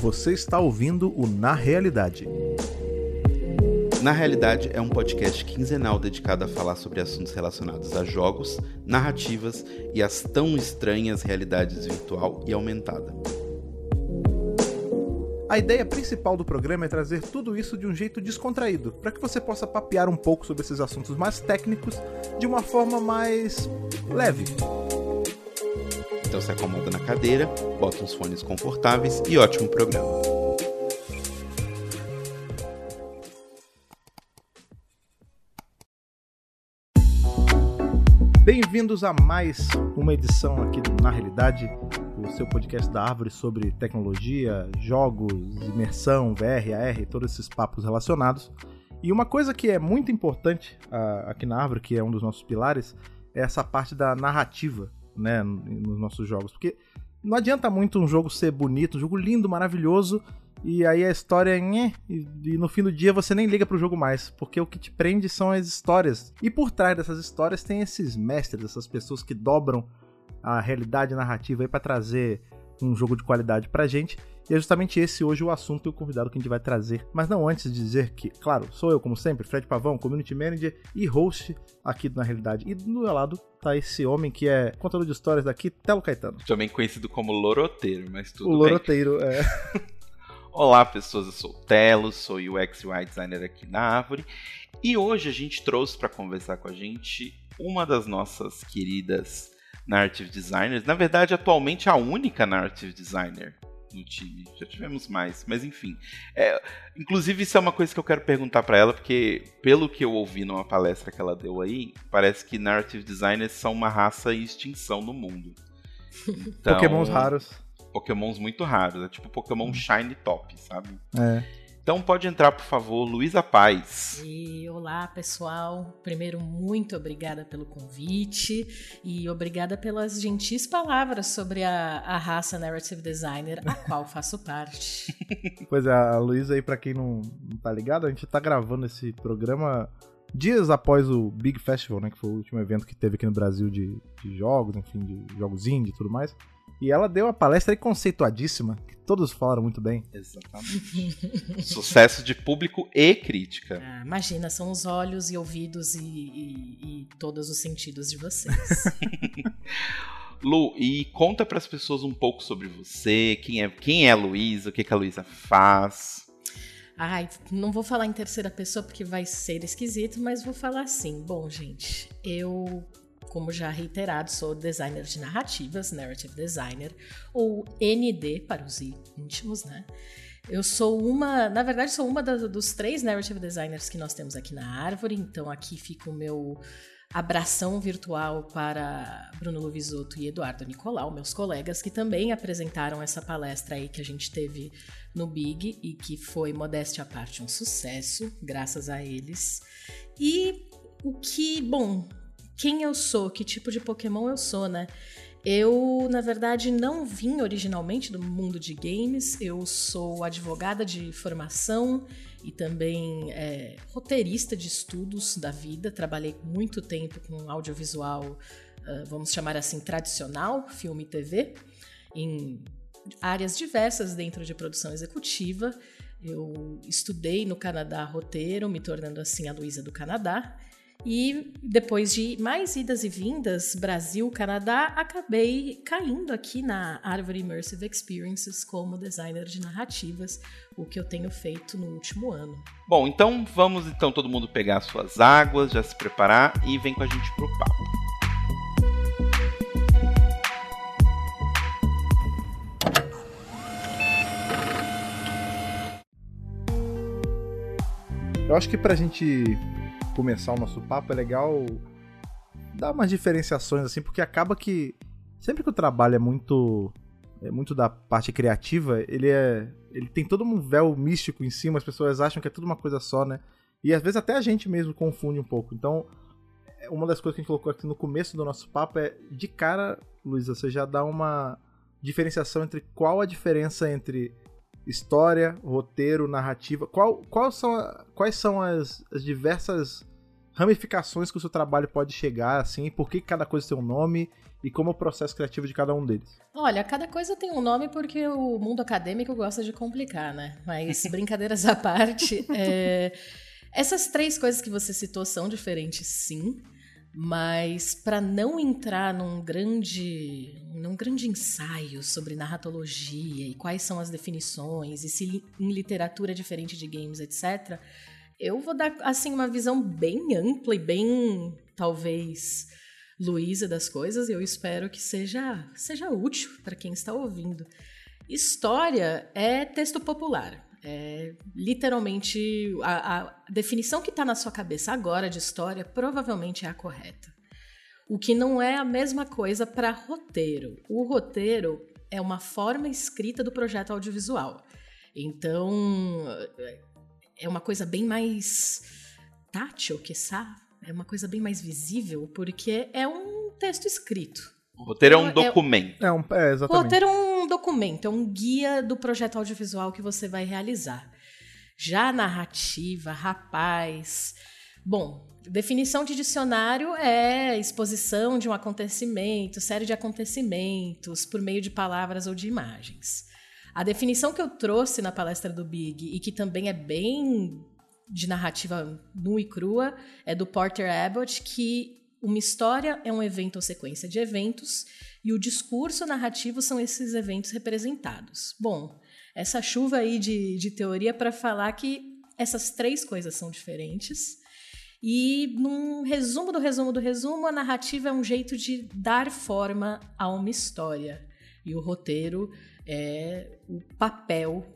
Você está ouvindo o Na Realidade. Na Realidade é um podcast quinzenal dedicado a falar sobre assuntos relacionados a jogos, narrativas e as tão estranhas realidades virtual e aumentada. A ideia principal do programa é trazer tudo isso de um jeito descontraído, para que você possa papear um pouco sobre esses assuntos mais técnicos de uma forma mais leve. Então se acomoda na cadeira, bota uns fones confortáveis e ótimo programa. Bem-vindos a mais uma edição aqui do Na Realidade, o seu podcast da Árvore sobre tecnologia, jogos, imersão, VR, AR, todos esses papos relacionados. E uma coisa que é muito importante uh, aqui na Árvore, que é um dos nossos pilares, é essa parte da narrativa, né, nos nossos jogos. Porque não adianta muito um jogo ser bonito, um jogo lindo, maravilhoso, e aí a história é e, no fim do dia você nem liga pro jogo mais, porque o que te prende são as histórias. E por trás dessas histórias tem esses mestres, essas pessoas que dobram a realidade narrativa aí para trazer um jogo de qualidade pra gente. E é justamente esse hoje o assunto e o convidado que a gente vai trazer. Mas não antes de dizer que, claro, sou eu, como sempre, Fred Pavão, Community Manager e host aqui Na Realidade. E do meu lado tá esse homem que é contador de histórias daqui, Telo Caetano. Também conhecido como Loroteiro, mas tudo o bem. Loroteiro, é. Olá, pessoas, eu sou o Telo, sou UX UI designer aqui na Árvore. E hoje a gente trouxe para conversar com a gente uma das nossas queridas narrative designers, na verdade, atualmente a única narrative designer no time. Já tivemos mais, mas enfim. É, inclusive, isso é uma coisa que eu quero perguntar para ela, porque pelo que eu ouvi numa palestra que ela deu aí, parece que narrative designers são uma raça em extinção no mundo. Então, Pokémons raros. Pokémons muito raros, é tipo Pokémon hum. Shiny Top, sabe? É. Então pode entrar, por favor, Luísa Paz. E, olá, pessoal. Primeiro, muito obrigada pelo convite e obrigada pelas gentis palavras sobre a, a raça Narrative Designer, a qual faço parte. Pois é, a Luísa aí, para quem não, não tá ligado, a gente tá gravando esse programa dias após o Big Festival, né, que foi o último evento que teve aqui no Brasil de, de jogos, enfim, de jogos indie e tudo mais. E ela deu uma palestra aí conceituadíssima, que todos falaram muito bem. Exatamente. Sucesso de público e crítica. Ah, imagina, são os olhos e ouvidos e, e, e todos os sentidos de vocês. Lu, e conta para as pessoas um pouco sobre você, quem é, quem é a Luísa, o que, que a Luísa faz. Ai, não vou falar em terceira pessoa porque vai ser esquisito, mas vou falar assim. Bom, gente, eu como já reiterado, sou designer de narrativas, narrative designer, ou ND para os íntimos, né? Eu sou uma, na verdade, sou uma dos três narrative designers que nós temos aqui na Árvore, então aqui fica o meu abração virtual para Bruno Luvisotto e Eduardo Nicolau, meus colegas, que também apresentaram essa palestra aí que a gente teve no Big e que foi, modéstia à parte, um sucesso, graças a eles. E o que, bom, quem eu sou, que tipo de Pokémon eu sou, né? Eu, na verdade, não vim originalmente do mundo de games. Eu sou advogada de formação e também é, roteirista de estudos da vida. Trabalhei muito tempo com audiovisual, uh, vamos chamar assim, tradicional, filme e TV, em áreas diversas dentro de produção executiva. Eu estudei no Canadá roteiro, me tornando assim a Luísa do Canadá. E depois de mais idas e vindas, Brasil, Canadá, acabei caindo aqui na Árvore Immersive Experiences como designer de narrativas, o que eu tenho feito no último ano. Bom, então vamos então todo mundo pegar suas águas, já se preparar e vem com a gente pro papo. Eu acho que pra gente começar o nosso papo, é legal dar umas diferenciações, assim, porque acaba que sempre que o trabalho é muito é muito da parte criativa, ele é ele tem todo um véu místico em cima, as pessoas acham que é tudo uma coisa só, né? E às vezes até a gente mesmo confunde um pouco. Então, é, uma das coisas que a gente colocou aqui no começo do nosso papo é de cara, Luísa, você já dá uma diferenciação entre qual a diferença entre história, roteiro, narrativa. Qual, qual são, quais são as, as, diversas ramificações que o seu trabalho pode chegar, assim, por que cada coisa tem um nome e como é o processo criativo de cada um deles? Olha, cada coisa tem um nome porque o mundo acadêmico gosta de complicar, né? Mas brincadeiras à parte, é... essas três coisas que você citou são diferentes, sim. Mas para não entrar num grande, num grande ensaio sobre narratologia e quais são as definições e se em literatura é diferente de games, etc., eu vou dar assim uma visão bem ampla e bem talvez Luísa das coisas e eu espero que seja seja útil para quem está ouvindo. História é texto popular. É, literalmente, a, a definição que está na sua cabeça agora de história provavelmente é a correta. O que não é a mesma coisa para roteiro. O roteiro é uma forma escrita do projeto audiovisual. Então, é uma coisa bem mais tátil, que É uma coisa bem mais visível, porque é um texto escrito. O roteiro é um então, é documento. É, um, é exatamente. O roteiro é um documento, é um guia do projeto audiovisual que você vai realizar. Já narrativa, rapaz. Bom, definição de dicionário é exposição de um acontecimento, série de acontecimentos, por meio de palavras ou de imagens. A definição que eu trouxe na palestra do Big e que também é bem de narrativa nua e crua é do Porter Abbott, que uma história é um evento ou sequência de eventos, e o discurso narrativo são esses eventos representados. Bom, essa chuva aí de, de teoria para falar que essas três coisas são diferentes. E, num resumo do resumo do resumo, a narrativa é um jeito de dar forma a uma história. E o roteiro é o papel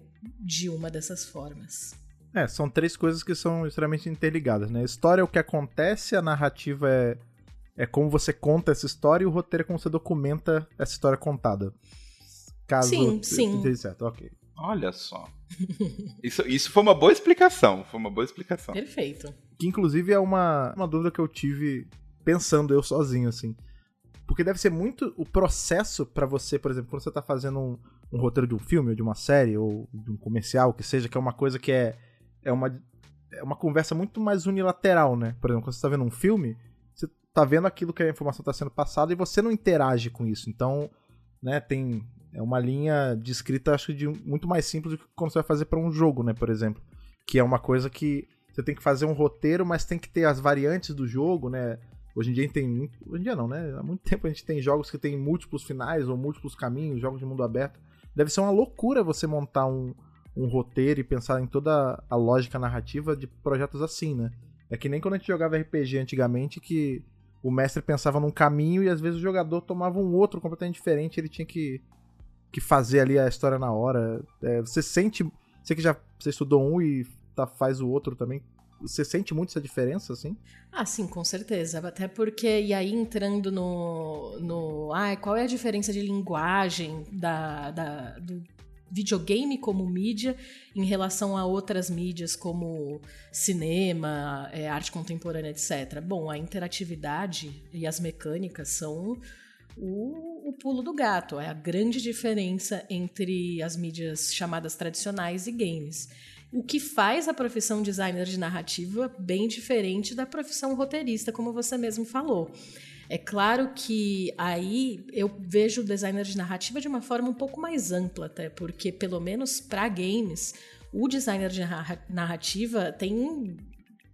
de uma dessas formas. É, são três coisas que são extremamente interligadas, né? A história é o que acontece, a narrativa é é como você conta essa história e o roteiro é como você documenta essa história contada. Caso sim, sim. esteja certo, ok. Olha só. Isso, isso foi uma boa explicação. Foi uma boa explicação. Perfeito. Que inclusive é uma, uma dúvida que eu tive pensando eu sozinho, assim. Porque deve ser muito o processo para você, por exemplo, quando você tá fazendo um, um, roteiro de um filme, ou de uma série, ou de um comercial, que seja, que é uma coisa que é, é, uma, é uma conversa muito mais unilateral, né? Por exemplo, quando você tá vendo um filme, tá vendo aquilo que a informação está sendo passada e você não interage com isso. Então, né, tem é uma linha de escrita, acho de muito mais simples do que quando você vai fazer para um jogo, né, por exemplo. Que é uma coisa que você tem que fazer um roteiro, mas tem que ter as variantes do jogo, né? Hoje em dia tem muito. Hoje em dia não, né? Há muito tempo a gente tem jogos que tem múltiplos finais ou múltiplos caminhos, jogos de mundo aberto. Deve ser uma loucura você montar um, um roteiro e pensar em toda a lógica narrativa de projetos assim, né? É que nem quando a gente jogava RPG antigamente que o mestre pensava num caminho e às vezes o jogador tomava um outro completamente diferente, ele tinha que, que fazer ali a história na hora. É, você sente. Você que já você estudou um e tá, faz o outro também. Você sente muito essa diferença, assim? Ah, sim, com certeza. Até porque, e aí entrando no. no ah, qual é a diferença de linguagem da, da, do, videogame como mídia em relação a outras mídias como cinema, é, arte contemporânea, etc. Bom, a interatividade e as mecânicas são o, o, pulo do gato, é a grande diferença entre as mídias chamadas tradicionais e games. O que faz a profissão designer de narrativa bem diferente da profissão roteirista, como você mesmo falou. É claro que aí eu vejo o designer de narrativa de uma forma um pouco mais ampla, até, porque pelo menos para games, o designer de narrativa tem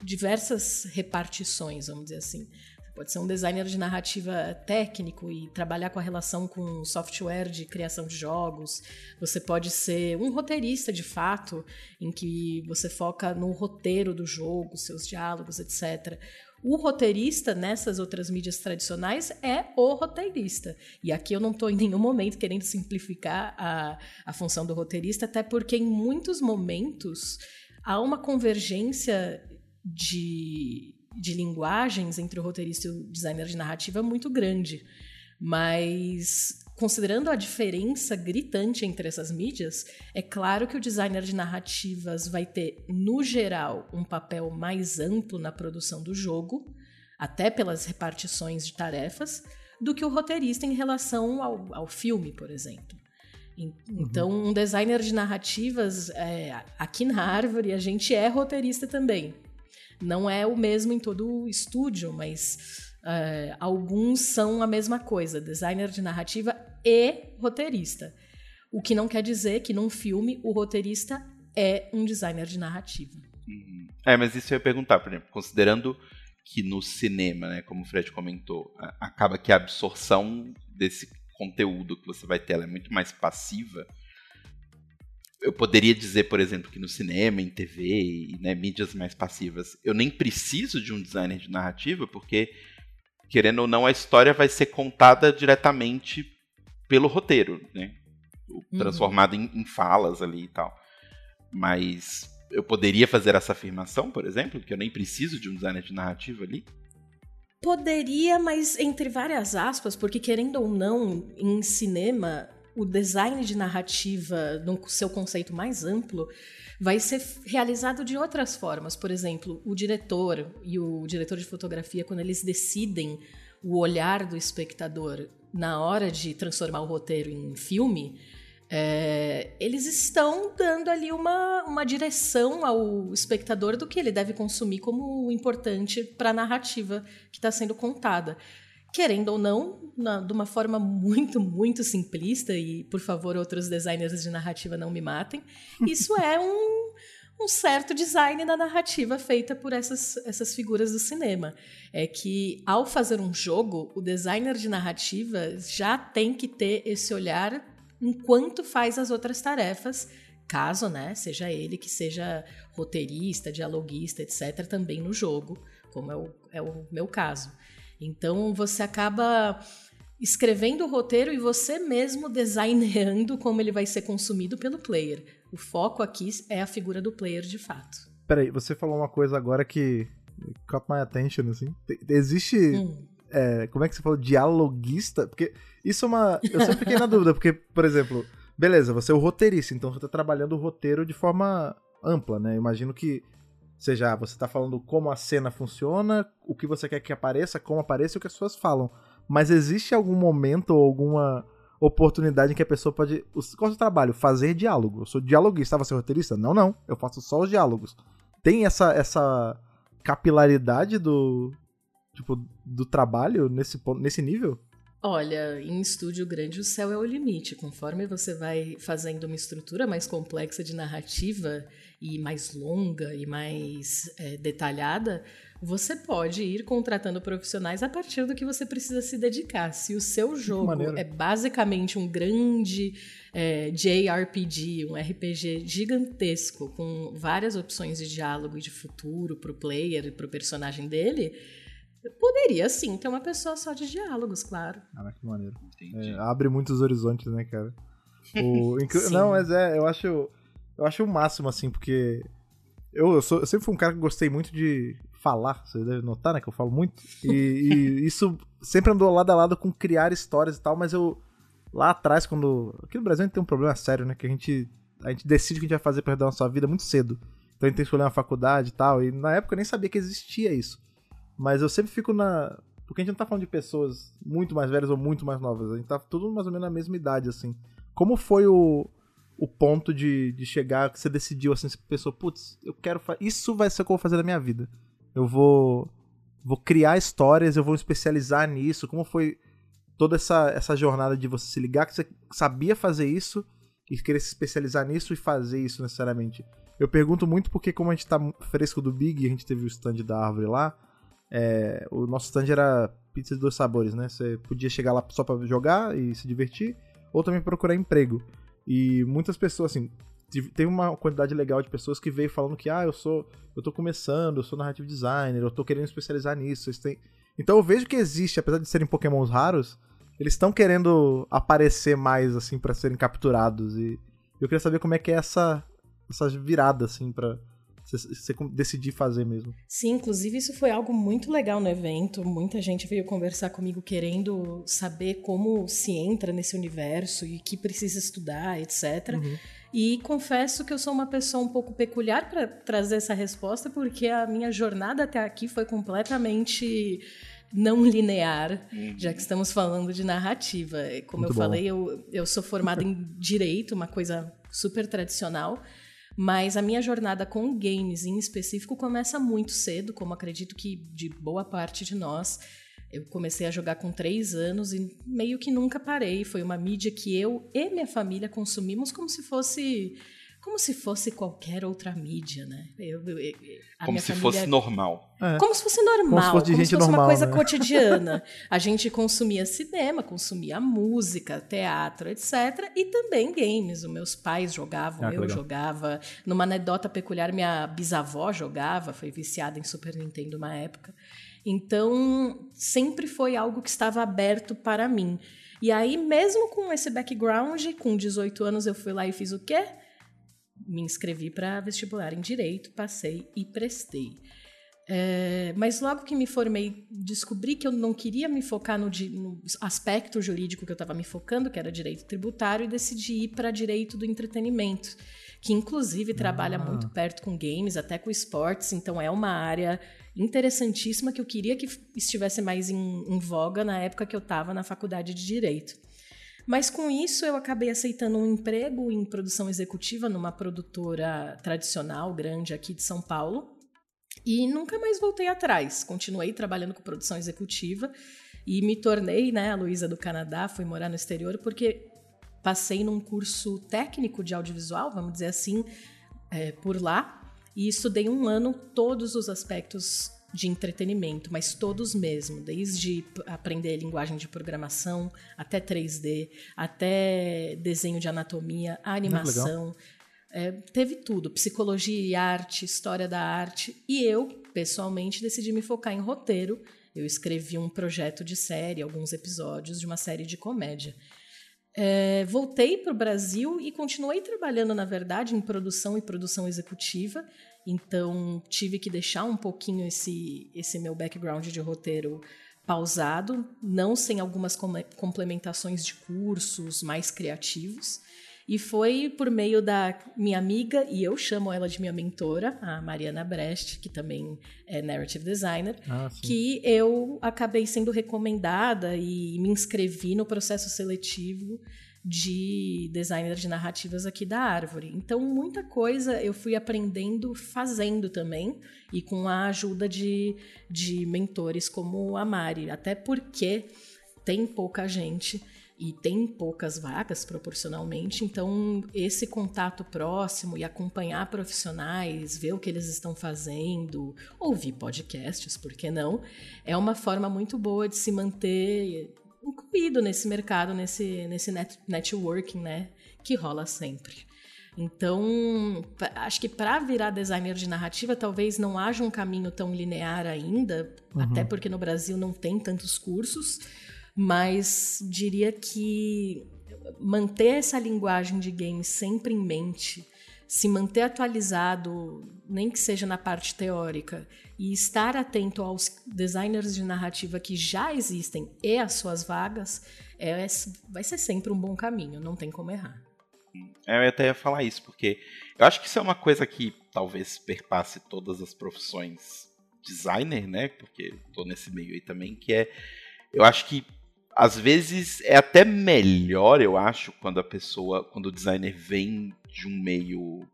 diversas repartições, vamos dizer assim. Você pode ser um designer de narrativa técnico e trabalhar com a relação com software de criação de jogos. Você pode ser um roteirista de fato, em que você foca no roteiro do jogo, seus diálogos, etc. O roteirista nessas outras mídias tradicionais é o roteirista. E aqui eu não estou em nenhum momento querendo simplificar a, a função do roteirista, até porque em muitos momentos há uma convergência de, de linguagens entre o roteirista e o designer de narrativa muito grande. Mas considerando a diferença gritante entre essas mídias, é claro que o designer de narrativas vai ter, no geral, um papel mais amplo na produção do jogo, até pelas repartições de tarefas, do que o roteirista em relação ao, ao filme, por exemplo. Uhum. Então, um designer de narrativas, é, aqui na Árvore, a gente é roteirista também. Não é o mesmo em todo o estúdio, mas É, alguns são a mesma coisa, designer de narrativa e roteirista. O que não quer dizer que num filme o roteirista é um designer de narrativa. Uhum. É, mas isso eu ia perguntar, por exemplo, considerando que no cinema, né, como o Fred comentou, acaba que a absorção desse conteúdo que você vai ter é muito mais passiva. Eu poderia dizer, por exemplo, que no cinema, em TV e né, mídias mais passivas, eu nem preciso de um designer de narrativa, porque, querendo ou não, a história vai ser contada diretamente pelo roteiro, né? Uhum. Transformado uhum. em, em falas ali e tal. Mas eu poderia fazer essa afirmação, por exemplo, que eu nem preciso de um designer de narrativa ali? Poderia, mas entre várias aspas, porque querendo ou não, em cinema, o design de narrativa, no seu conceito mais amplo, vai ser realizado de outras formas. Por exemplo, o diretor e o diretor de fotografia, quando eles decidem o olhar do espectador na hora de transformar o roteiro em filme, é, eles estão dando ali uma, uma direção ao espectador do que ele deve consumir como importante para a narrativa que está sendo contada. Querendo ou não, na, de uma forma muito, muito simplista, e por favor, outros designers de narrativa não me matem, isso é um, um certo design na narrativa feita por essas, essas figuras do cinema. É que, ao fazer um jogo, o designer de narrativa já tem que ter esse olhar enquanto faz as outras tarefas, caso, né, seja ele que seja roteirista, dialoguista, etc, também no jogo, como é o, é o meu caso. Então você acaba escrevendo o roteiro e você mesmo designando como ele vai ser consumido pelo player. O foco aqui é a figura do player de fato. Peraí, você falou uma coisa agora que caught my attention, assim. Existe hum. É, como é que você falou? Dialoguista? Porque isso é uma. Eu sempre fiquei na dúvida, porque, por exemplo, beleza, você é o roteirista, então você tá trabalhando o roteiro de forma ampla, né? Eu imagino que seja, você tá falando como a cena funciona, o que você quer que apareça, como apareça e o que as pessoas falam. Mas existe algum momento ou alguma oportunidade em que a pessoa pode. Qual é o trabalho? Fazer diálogo. Eu sou dialoguista, você é roteirista? Não, não. Eu faço só os diálogos. Tem essa, essa capilaridade do, tipo, do trabalho nesse, nesse nível? Olha, em estúdio grande o céu é o limite. Conforme você vai fazendo uma estrutura mais complexa de narrativa e mais longa e mais é, detalhada, você pode ir contratando profissionais a partir do que você precisa se dedicar. Se o seu jogo é basicamente um grande é, JRPG, um RPG gigantesco, com várias opções de diálogo e de futuro para o player e para o personagem dele Poderia sim ter uma pessoa só de diálogos, claro. Ah, que maneiro. É, abre muitos horizontes, né, cara? O, não, mas é, eu acho. Eu acho o máximo, assim, porque. Eu, eu, sou, eu sempre fui um cara que gostei muito de falar, você deve notar, né? Que eu falo muito. E, e isso sempre andou lado a lado com criar histórias e tal, mas eu. Lá atrás, quando. Aqui no Brasil a gente tem um problema sério, né? Que a gente. A gente decide o que a gente vai fazer pra dar a nossa vida muito cedo. Então a gente tem que escolher uma faculdade e tal. E na época eu nem sabia que existia isso. Mas eu sempre fico na. Porque a gente não tá falando de pessoas muito mais velhas ou muito mais novas. A gente tá tudo mais ou menos na mesma idade, assim. Como foi o, o ponto de, de chegar que você decidiu, assim, você pensou, putz, eu quero. Isso vai ser o que eu vou fazer na minha vida. Eu vou. Vou criar histórias, eu vou me especializar nisso. Como foi toda essa, essa jornada de você se ligar que você sabia fazer isso e querer se especializar nisso e fazer isso necessariamente? Eu pergunto muito porque, como a gente tá fresco do Big, a gente teve o stand da árvore lá. É, o nosso stand era pizza de dois sabores, né? Você podia chegar lá só para jogar e se divertir, ou também procurar emprego. E muitas pessoas, assim, teve uma quantidade legal de pessoas que veio falando que, ah, eu sou, eu tô começando, eu sou narrative designer, eu tô querendo especializar nisso. Têm... Então eu vejo que existe, apesar de serem pokémons raros, eles estão querendo aparecer mais, assim, para serem capturados. E eu queria saber como é que é essa, essa virada, assim, pra você decidir fazer mesmo. Sim, inclusive isso foi algo muito legal no evento. Muita gente veio conversar comigo querendo saber como se entra nesse universo e que precisa estudar, etc. Uhum. E confesso que eu sou uma pessoa um pouco peculiar para trazer essa resposta, porque a minha jornada até aqui foi completamente não linear, uhum. já que estamos falando de narrativa. Como Muito eu bom. falei, eu, eu sou formada em direito, uma coisa super tradicional. Mas a minha jornada com games em específico começa muito cedo, como acredito que de boa parte de nós. Eu comecei a jogar com três anos e meio que nunca parei. Foi uma mídia que eu e minha família consumimos como se fosse como se fosse qualquer outra mídia, né? Eu, eu, como se família... fosse normal. É. Como se fosse normal, como se fosse, como se fosse normal, uma coisa né? cotidiana. A gente consumia cinema, consumia música, teatro, etc. E também games. Os meus pais jogavam, ah, eu legal. jogava. Numa anedota peculiar, minha bisavó jogava, foi viciada em Super Nintendo uma época. Então, sempre foi algo que estava aberto para mim. E aí, mesmo com esse background, com 18 anos eu fui lá e fiz o quê? me inscrevi para vestibular em direito, passei e prestei. É, mas logo que me formei, descobri que eu não queria me focar no, no aspecto jurídico que eu estava me focando, que era direito tributário, e decidi ir para direito do entretenimento, que inclusive trabalha ah. muito perto com games, até com esportes, então é uma área interessantíssima que eu queria que estivesse mais em, em voga na época que eu estava na faculdade de direito. Mas com isso eu acabei aceitando um emprego em produção executiva numa produtora tradicional grande aqui de São Paulo. E nunca mais voltei atrás. Continuei trabalhando com produção executiva e me tornei, né, a Luísa do Canadá, fui morar no exterior porque passei num curso técnico de audiovisual, vamos dizer assim, é, por lá, e estudei um ano todos os aspectos de entretenimento, mas todos mesmo, desde aprender linguagem de programação, até 3D, até desenho de anatomia, animação. É, teve tudo, psicologia e arte, história da arte. E eu, pessoalmente, decidi me focar em roteiro. Eu escrevi um projeto de série, alguns episódios de uma série de comédia. É, voltei para o Brasil e continuei trabalhando, na verdade, em produção e produção executiva, então, tive que deixar um pouquinho esse, esse meu background de roteiro pausado, não sem algumas complementações de cursos mais criativos. E foi por meio da minha amiga, e eu chamo ela de minha mentora, a Mariana Brecht, que também é narrative designer, ah, que eu acabei sendo recomendada e me inscrevi no processo seletivo de designer de narrativas aqui da Árvore. Então, muita coisa eu fui aprendendo fazendo também e com a ajuda de, de mentores como a Mari. Até porque tem pouca gente e tem poucas vagas proporcionalmente, então esse contato próximo e acompanhar profissionais, ver o que eles estão fazendo, ouvir podcasts, por que não? É uma forma muito boa de se manter incluído nesse mercado, nesse, nesse net, networking, né? Que rola sempre. Então, acho que para virar designer de narrativa, talvez não haja um caminho tão linear ainda, uhum. até porque no Brasil não tem tantos cursos, mas diria que manter essa linguagem de game sempre em mente, se manter atualizado, nem que seja na parte teórica, e estar atento aos designers de narrativa que já existem e às suas vagas é, vai ser sempre um bom caminho, não tem como errar. É, eu até ia falar isso, porque eu acho que isso é uma coisa que talvez perpasse todas as profissões designer, né? Porque tô nesse meio aí também, que é. Eu acho que às vezes é até melhor, eu acho, quando a pessoa, quando o designer vem de um meio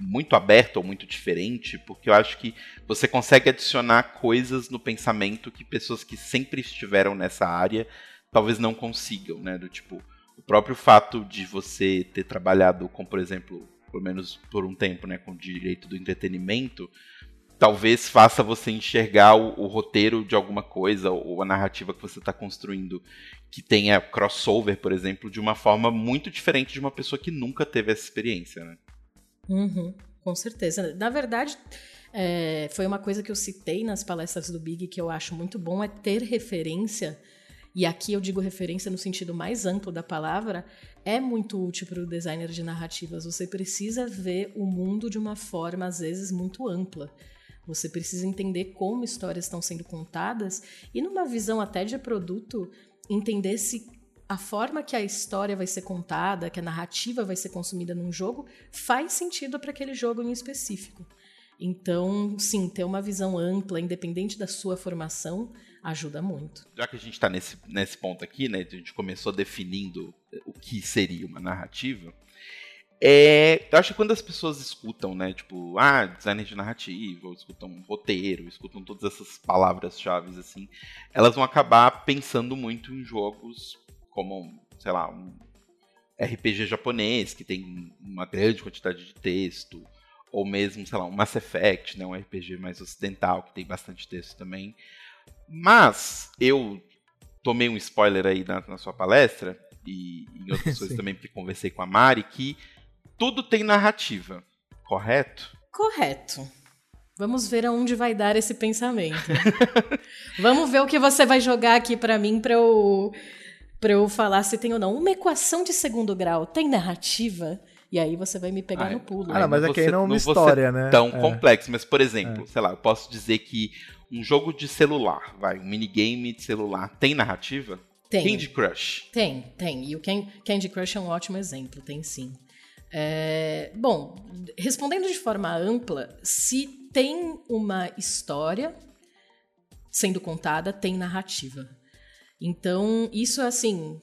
muito aberto ou muito diferente, porque eu acho que você consegue adicionar coisas no pensamento que pessoas que sempre estiveram nessa área talvez não consigam, né? Do tipo, o próprio fato de você ter trabalhado com, por exemplo, pelo menos por um tempo, né, com direito do entretenimento, talvez faça você enxergar o, o roteiro de alguma coisa ou a narrativa que você está construindo que tenha crossover, por exemplo, de uma forma muito diferente de uma pessoa que nunca teve essa experiência, né? Uhum, com certeza. Na verdade, é, foi uma coisa que eu citei nas palestras do Big que eu acho muito bom, é ter referência, e aqui eu digo referência no sentido mais amplo da palavra, é muito útil para o designer de narrativas. Você precisa ver o mundo de uma forma, às vezes, muito ampla. Você precisa entender como histórias estão sendo contadas e, numa visão até de produto, entender se a forma que a história vai ser contada, que a narrativa vai ser consumida num jogo, faz sentido para aquele jogo em específico. Então, sim, ter uma visão ampla, independente da sua formação, ajuda muito. Já que a gente está nesse, nesse ponto aqui, né, a gente começou definindo o que seria uma narrativa, É, eu acho que quando as pessoas escutam, né, tipo, ah, designer de narrativa, ou escutam roteiro, escutam todas essas palavras-chave assim, elas vão acabar pensando muito em jogos como, sei lá, um RPG japonês, que tem uma grande quantidade de texto, ou mesmo, sei lá, um Mass Effect, né, um RPG mais ocidental, que tem bastante texto também. Mas eu tomei um spoiler aí na, na sua palestra, e em outras coisas também, porque conversei com a Mari, que tudo tem narrativa, correto? Correto. Vamos ver aonde vai dar esse pensamento. Vamos ver o que você vai jogar aqui para mim para eu para eu falar se tem ou não. Uma equação de segundo grau tem narrativa? E aí você vai me pegar Ai, no pulo. Ah, não, mas aqui não é uma não história, né? Tão É. complexo, mas por exemplo, sei lá, eu posso dizer que um jogo de celular, vai, um minigame de celular, tem narrativa? Tem. Candy Crush. Tem, tem. E o Can- Candy Crush é um ótimo exemplo, tem sim. É, bom, respondendo de forma ampla, se tem uma história sendo contada, tem narrativa. Então, isso assim.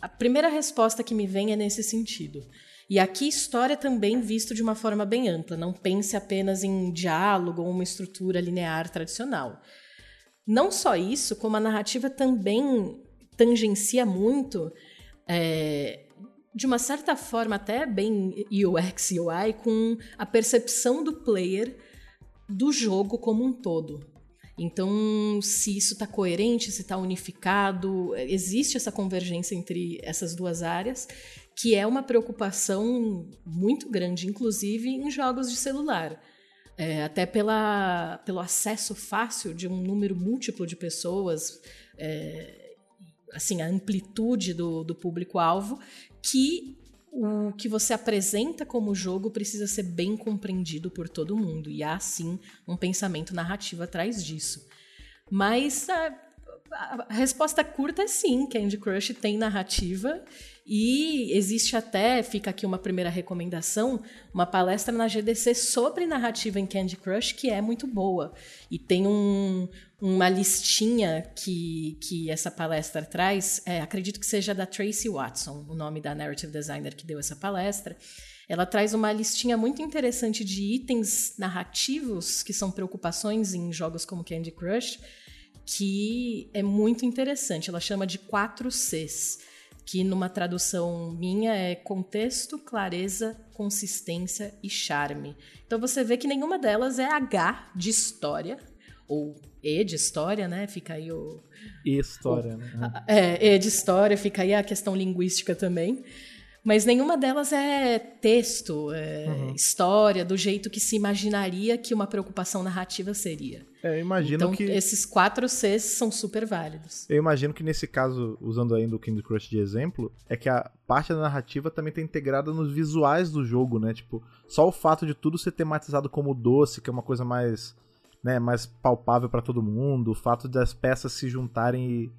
A primeira resposta que me vem é nesse sentido. E aqui, história também visto de uma forma bem ampla. Não pense apenas em diálogo ou uma estrutura linear tradicional. Não só isso, como a narrativa também tangencia muito, é, de uma certa forma até bem UX UI, com a percepção do player do jogo como um todo. Então, se isso está coerente, se está unificado, existe essa convergência entre essas duas áreas, que é uma preocupação muito grande, inclusive em jogos de celular. É, até pela, pelo acesso fácil de um número múltiplo de pessoas, é, assim, a amplitude do, do público-alvo, que o que você apresenta como jogo precisa ser bem compreendido por todo mundo. E há, sim, um pensamento narrativo atrás disso. Mas a, a resposta curta é sim, Candy Crush tem narrativa e existe até, fica aqui uma primeira recomendação, uma palestra na GDC sobre narrativa em Candy Crush que é muito boa. E tem um, uma listinha que, que essa palestra traz, é, acredito que seja da Tracy Watson, o nome da narrative designer que deu essa palestra. Ela traz uma listinha muito interessante de itens narrativos que são preocupações em jogos como Candy Crush, que é muito interessante. Ela chama de 4 Cs, que numa tradução minha é contexto, clareza, consistência e charme. Então você vê que nenhuma delas é H de história, ou E de história, né? Fica aí o. E história, né? É, E de história, fica aí a questão linguística também. Mas nenhuma delas é texto, é história, do jeito que se imaginaria que uma preocupação narrativa seria. É, eu imagino Então, que. esses quatro Cs são super válidos. Eu imagino que nesse caso, usando ainda o Candy Crush de exemplo, é que a parte da narrativa também tá integrada nos visuais do jogo, né? Tipo, só o fato de tudo ser tematizado como doce, que é uma coisa mais, né, mais palpável pra todo mundo, o fato das peças se juntarem e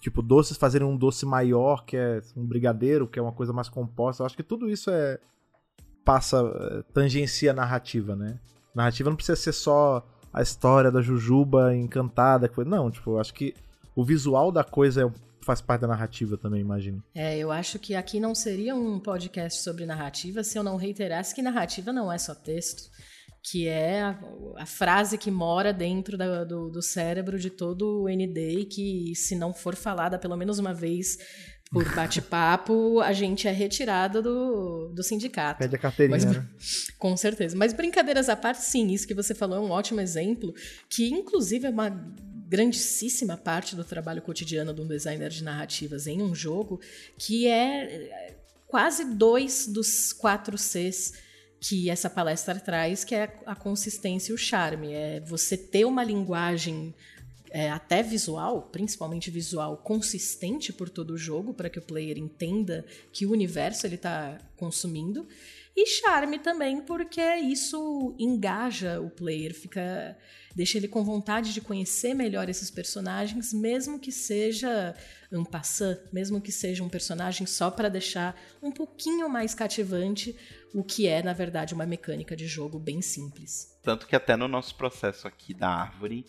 tipo, doces fazerem um doce maior, que é um brigadeiro, que é uma coisa mais composta. Eu acho que tudo isso é passa eh, tangencia a narrativa, né? Narrativa não precisa ser só a história da Jujuba encantada, não, tipo, eu acho que o visual da coisa é- faz parte da narrativa também, imagino. É, eu acho que aqui não seria um podcast sobre narrativa se eu não reiterasse que narrativa não é só texto, que é a, a frase que mora dentro da- do, do cérebro de todo o ND e que, se não for falada pelo menos uma vez por bate-papo, a gente é retirado do, do sindicato. Pede a carteirinha, Mas- né? Com certeza. Mas brincadeiras à parte, sim, isso que você falou é um ótimo exemplo, que inclusive é uma grandíssima parte do trabalho cotidiano de um designer de narrativas em um jogo, que é é, quase dois dos quatro Cs que essa palestra traz, que é a consistência e o charme. É você ter uma linguagem é, até visual, principalmente visual, consistente por todo o jogo, para que o player entenda que o universo ele está consumindo. E charme também, porque isso engaja o player, fica deixa ele com vontade de conhecer melhor esses personagens, mesmo que seja um passant, mesmo que seja um personagem só para deixar um pouquinho mais cativante o que é, na verdade, uma mecânica de jogo bem simples. Tanto que até no nosso processo aqui da árvore,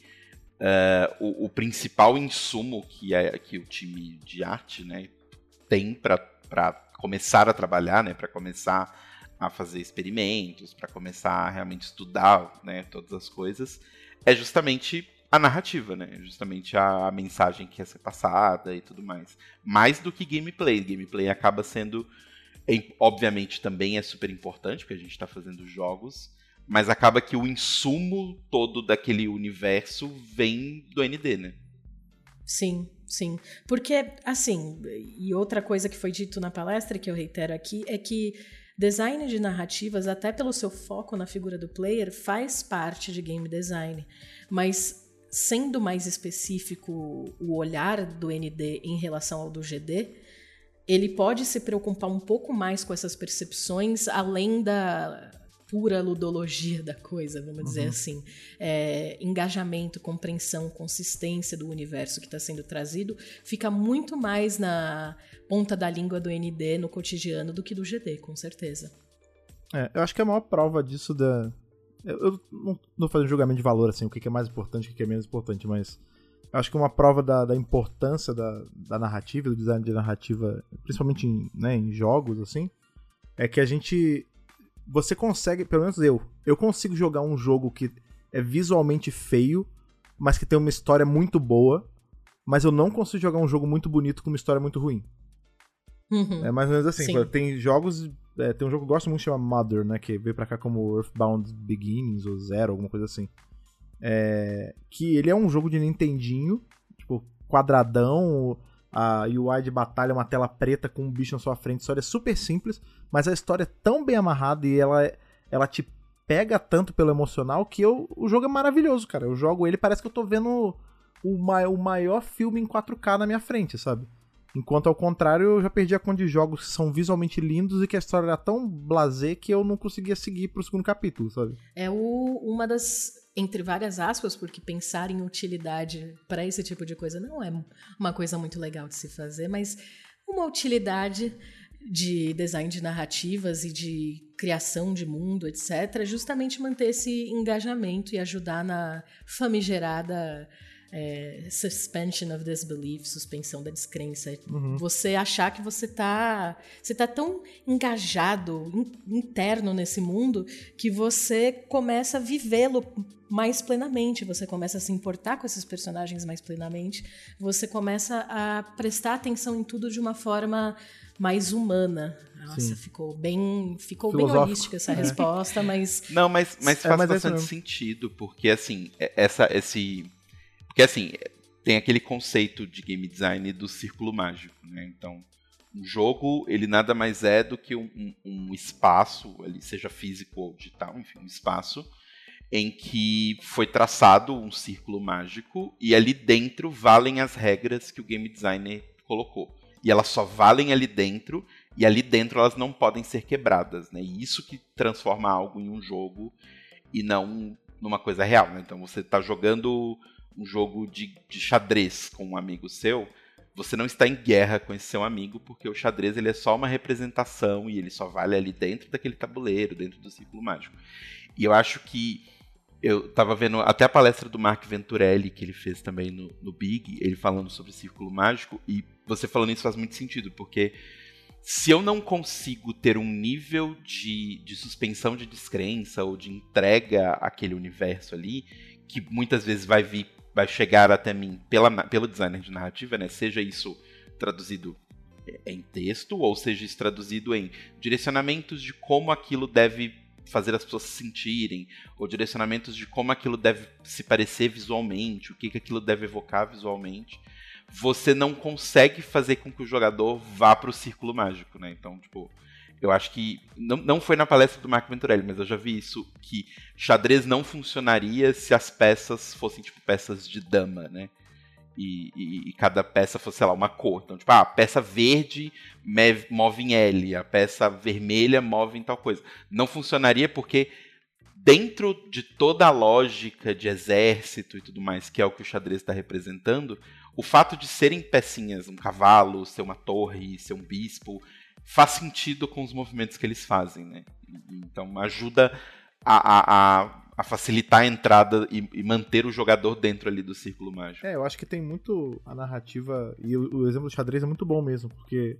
é, o, o principal insumo que, é, que o time de arte né, tem para começar a trabalhar, né, para começar a fazer experimentos, para começar a realmente estudar, né, todas as coisas, é justamente a narrativa, né? Justamente a, a mensagem que quer ser passada e tudo mais. Mais do que gameplay. Gameplay acaba sendo, obviamente, também é super importante porque a gente está fazendo jogos, mas acaba que o insumo todo daquele universo vem do ND, né? Sim, sim. Porque, assim, e outra coisa que foi dito na palestra que eu reitero aqui é que design de narrativas, até pelo seu foco na figura do player, faz parte de game design. Mas, sendo mais específico o olhar do ND em relação ao do GD, ele pode se preocupar um pouco mais com essas percepções, além da pura ludologia da coisa, vamos uhum. dizer assim. É, engajamento, compreensão, consistência do universo que está sendo trazido fica muito mais na ponta da língua do ND no cotidiano do que do GD, com certeza. É, eu acho que a maior prova disso da. Eu, não vou fazer um julgamento de valor, assim, o que é mais importante o que é menos importante, mas eu acho que uma prova da, da importância da, da narrativa, do design de narrativa, principalmente em, né, em jogos, assim, é que a gente você consegue, pelo menos eu, eu consigo jogar um jogo que é visualmente feio, mas que tem uma história muito boa, mas eu não consigo jogar um jogo muito bonito com uma história muito ruim. Uhum. É mais ou menos assim. Sim. Tem jogos. É, tem um jogo que eu gosto muito que chama Mother, né? Que veio pra cá como Earthbound Beginnings ou Zero, alguma coisa assim. É, que ele é um jogo de Nintendinho, tipo, quadradão, a UI de batalha é uma tela preta com um bicho na sua frente. A história é super simples, mas a história é tão bem amarrada e ela, ela te pega tanto pelo emocional que eu, o jogo é maravilhoso, cara. Eu jogo ele, parece que eu tô vendo o, o maior filme em 4K na minha frente, sabe? Enquanto ao contrário, eu já perdi a conta de jogos que são visualmente lindos e que a história era tão blasé que eu não conseguia seguir pro segundo capítulo, sabe? É o, uma das entre várias aspas, porque pensar em utilidade para esse tipo de coisa não é uma coisa muito legal de se fazer, mas uma utilidade de design de narrativas e de criação de mundo, etc., justamente manter esse engajamento e ajudar na famigerada é, suspension of disbelief, suspensão da descrença. Uhum. Você achar que você tá, você tá tão engajado in, interno nesse mundo que você começa a vivê-lo mais plenamente, você começa a se importar com esses personagens mais plenamente, você começa a prestar atenção em tudo de uma forma mais humana. Nossa, Sim. ficou bem, ficou bem holística essa é. resposta, mas não, mas mas é, faz é, mas bastante sentido porque assim é, essa esse porque assim, tem aquele conceito de game design do círculo mágico, né? Então, um jogo, ele nada mais é do que um, um, um espaço, ali, seja físico ou digital, enfim, um espaço em que foi traçado um círculo mágico e ali dentro valem as regras que o game designer colocou. E elas só valem ali dentro e ali dentro elas não podem ser quebradas, né? E isso que transforma algo em um jogo e não numa coisa real, né? Então você está jogando um jogo de, de xadrez com um amigo seu, você não está em guerra com esse seu amigo, porque o xadrez ele é só uma representação e ele só vale ali dentro daquele tabuleiro, dentro do círculo mágico. E eu acho que eu estava vendo até a palestra do Mark Venturelli, que ele fez também no, no Big, ele falando sobre círculo mágico, e você falando isso faz muito sentido, porque se eu não consigo ter um nível de, de suspensão de descrença ou de entrega àquele universo ali, que muitas vezes vai vir vai chegar até mim pela, pelo designer de narrativa, né? Seja isso traduzido em texto ou seja isso traduzido em direcionamentos de como aquilo deve fazer as pessoas se sentirem, ou direcionamentos de como aquilo deve se parecer visualmente, o que, que aquilo deve evocar visualmente, você não consegue fazer com que o jogador vá para o círculo mágico, né? Então, tipo, eu acho que. Não, não foi na palestra do Marco Venturelli, mas eu já vi isso: que xadrez não funcionaria se as peças fossem, tipo, peças de dama, né? E, e, e, cada peça fosse, sei lá, uma cor. Então, tipo, ah, a peça verde move em L, a peça vermelha move em tal coisa. Não funcionaria porque dentro de toda a lógica de exército e tudo mais, que é o que o xadrez está representando, o fato de serem pecinhas, um cavalo, ser uma torre, ser um bispo, faz sentido com os movimentos que eles fazem, né? Então ajuda a, a, a facilitar a entrada e, e, manter o jogador dentro ali do círculo mágico. É, eu acho que tem muito a narrativa e o, o exemplo do xadrez é muito bom mesmo, porque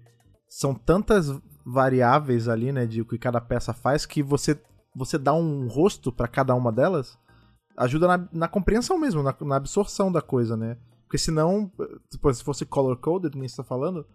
são tantas variáveis ali, né, de o que cada peça faz, que você, você dá um rosto para cada uma delas, ajuda na, na compreensão mesmo, na, na, absorção da coisa, né? Porque senão, tipo, se fosse color-coded, nem está falando,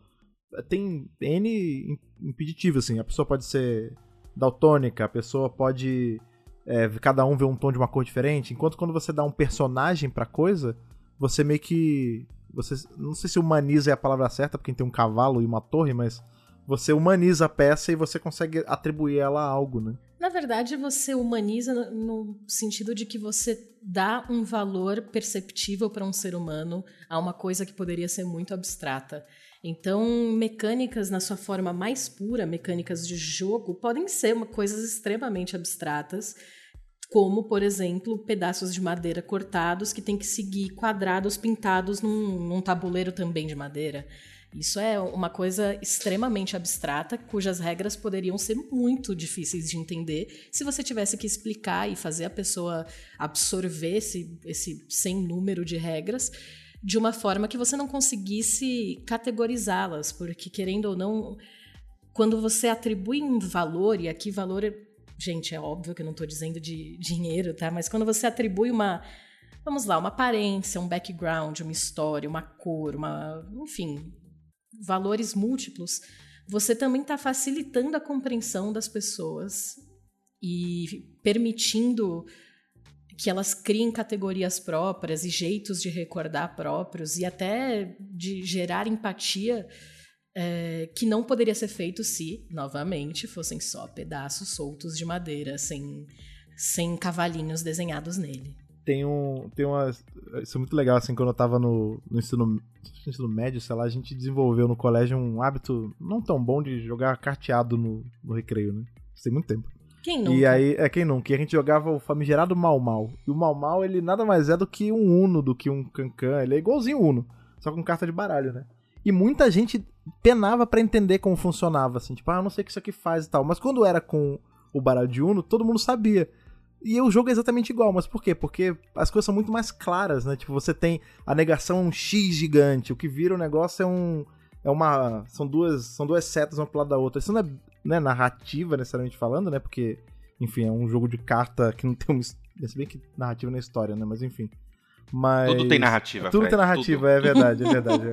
tem N impeditivos, assim. A pessoa pode ser daltônica, a pessoa pode... É, cada um vê um tom de uma cor diferente, enquanto quando você dá um personagem pra coisa, você meio que você não sei se humaniza é a palavra certa, porque tem um cavalo e uma torre, mas você humaniza a peça e você consegue atribuir ela a algo, né? Na verdade, você humaniza no sentido de que você dá um valor perceptível para um ser humano a uma coisa que poderia ser muito abstrata. Então, mecânicas na sua forma mais pura, mecânicas de jogo, podem ser uma, coisas extremamente abstratas, como, por exemplo, pedaços de madeira cortados que tem que seguir quadrados pintados num, num tabuleiro também de madeira. Isso é uma coisa extremamente abstrata, cujas regras poderiam ser muito difíceis de entender se você tivesse que explicar e fazer a pessoa absorver esse, esse sem número de regras de uma forma que você não conseguisse categorizá-las, porque querendo ou não, quando você atribui um valor, e aqui valor Gente, é óbvio que eu não estou dizendo de dinheiro, tá? Mas quando você atribui uma, vamos lá, uma aparência, um background, uma história, uma cor, uma, enfim, valores múltiplos, você também está facilitando a compreensão das pessoas e permitindo que elas criem categorias próprias e jeitos de recordar próprios e até de gerar empatia é, que não poderia ser feito se, novamente, fossem só pedaços soltos de madeira, sem, sem cavalinhos desenhados nele. Tem um. Tem uma. Isso é muito legal, assim, quando eu tava no, no ensino, ensino médio, sei lá, a gente desenvolveu no colégio um hábito não tão bom de jogar carteado no, no recreio, né? Tem muito tempo. Quem nunca? E aí, é quem nunca? E a gente jogava o famigerado Mal Mal. E o Mal Mal, ele nada mais é do que um Uno, do que um Cancan. Ele é igualzinho Uno, só com carta de baralho, né? E muita gente penava para entender como funcionava, assim, tipo, ah, eu não sei o que isso aqui faz e tal. Mas quando era com o baralho de Uno, todo mundo sabia. E o jogo é exatamente igual, mas por quê? Porque as coisas são muito mais claras, né? Tipo, você tem a negação um X gigante, o que vira o negócio é um é uma são duas são duas setas uma pro lado da outra. Isso não é, não é narrativa necessariamente falando, né? Porque enfim, é um jogo de carta que não tem um se bem que narrativa na história, né? Mas enfim. Mas... Tudo tem narrativa, Tudo Fred, tem narrativa, tudo. é verdade, é verdade.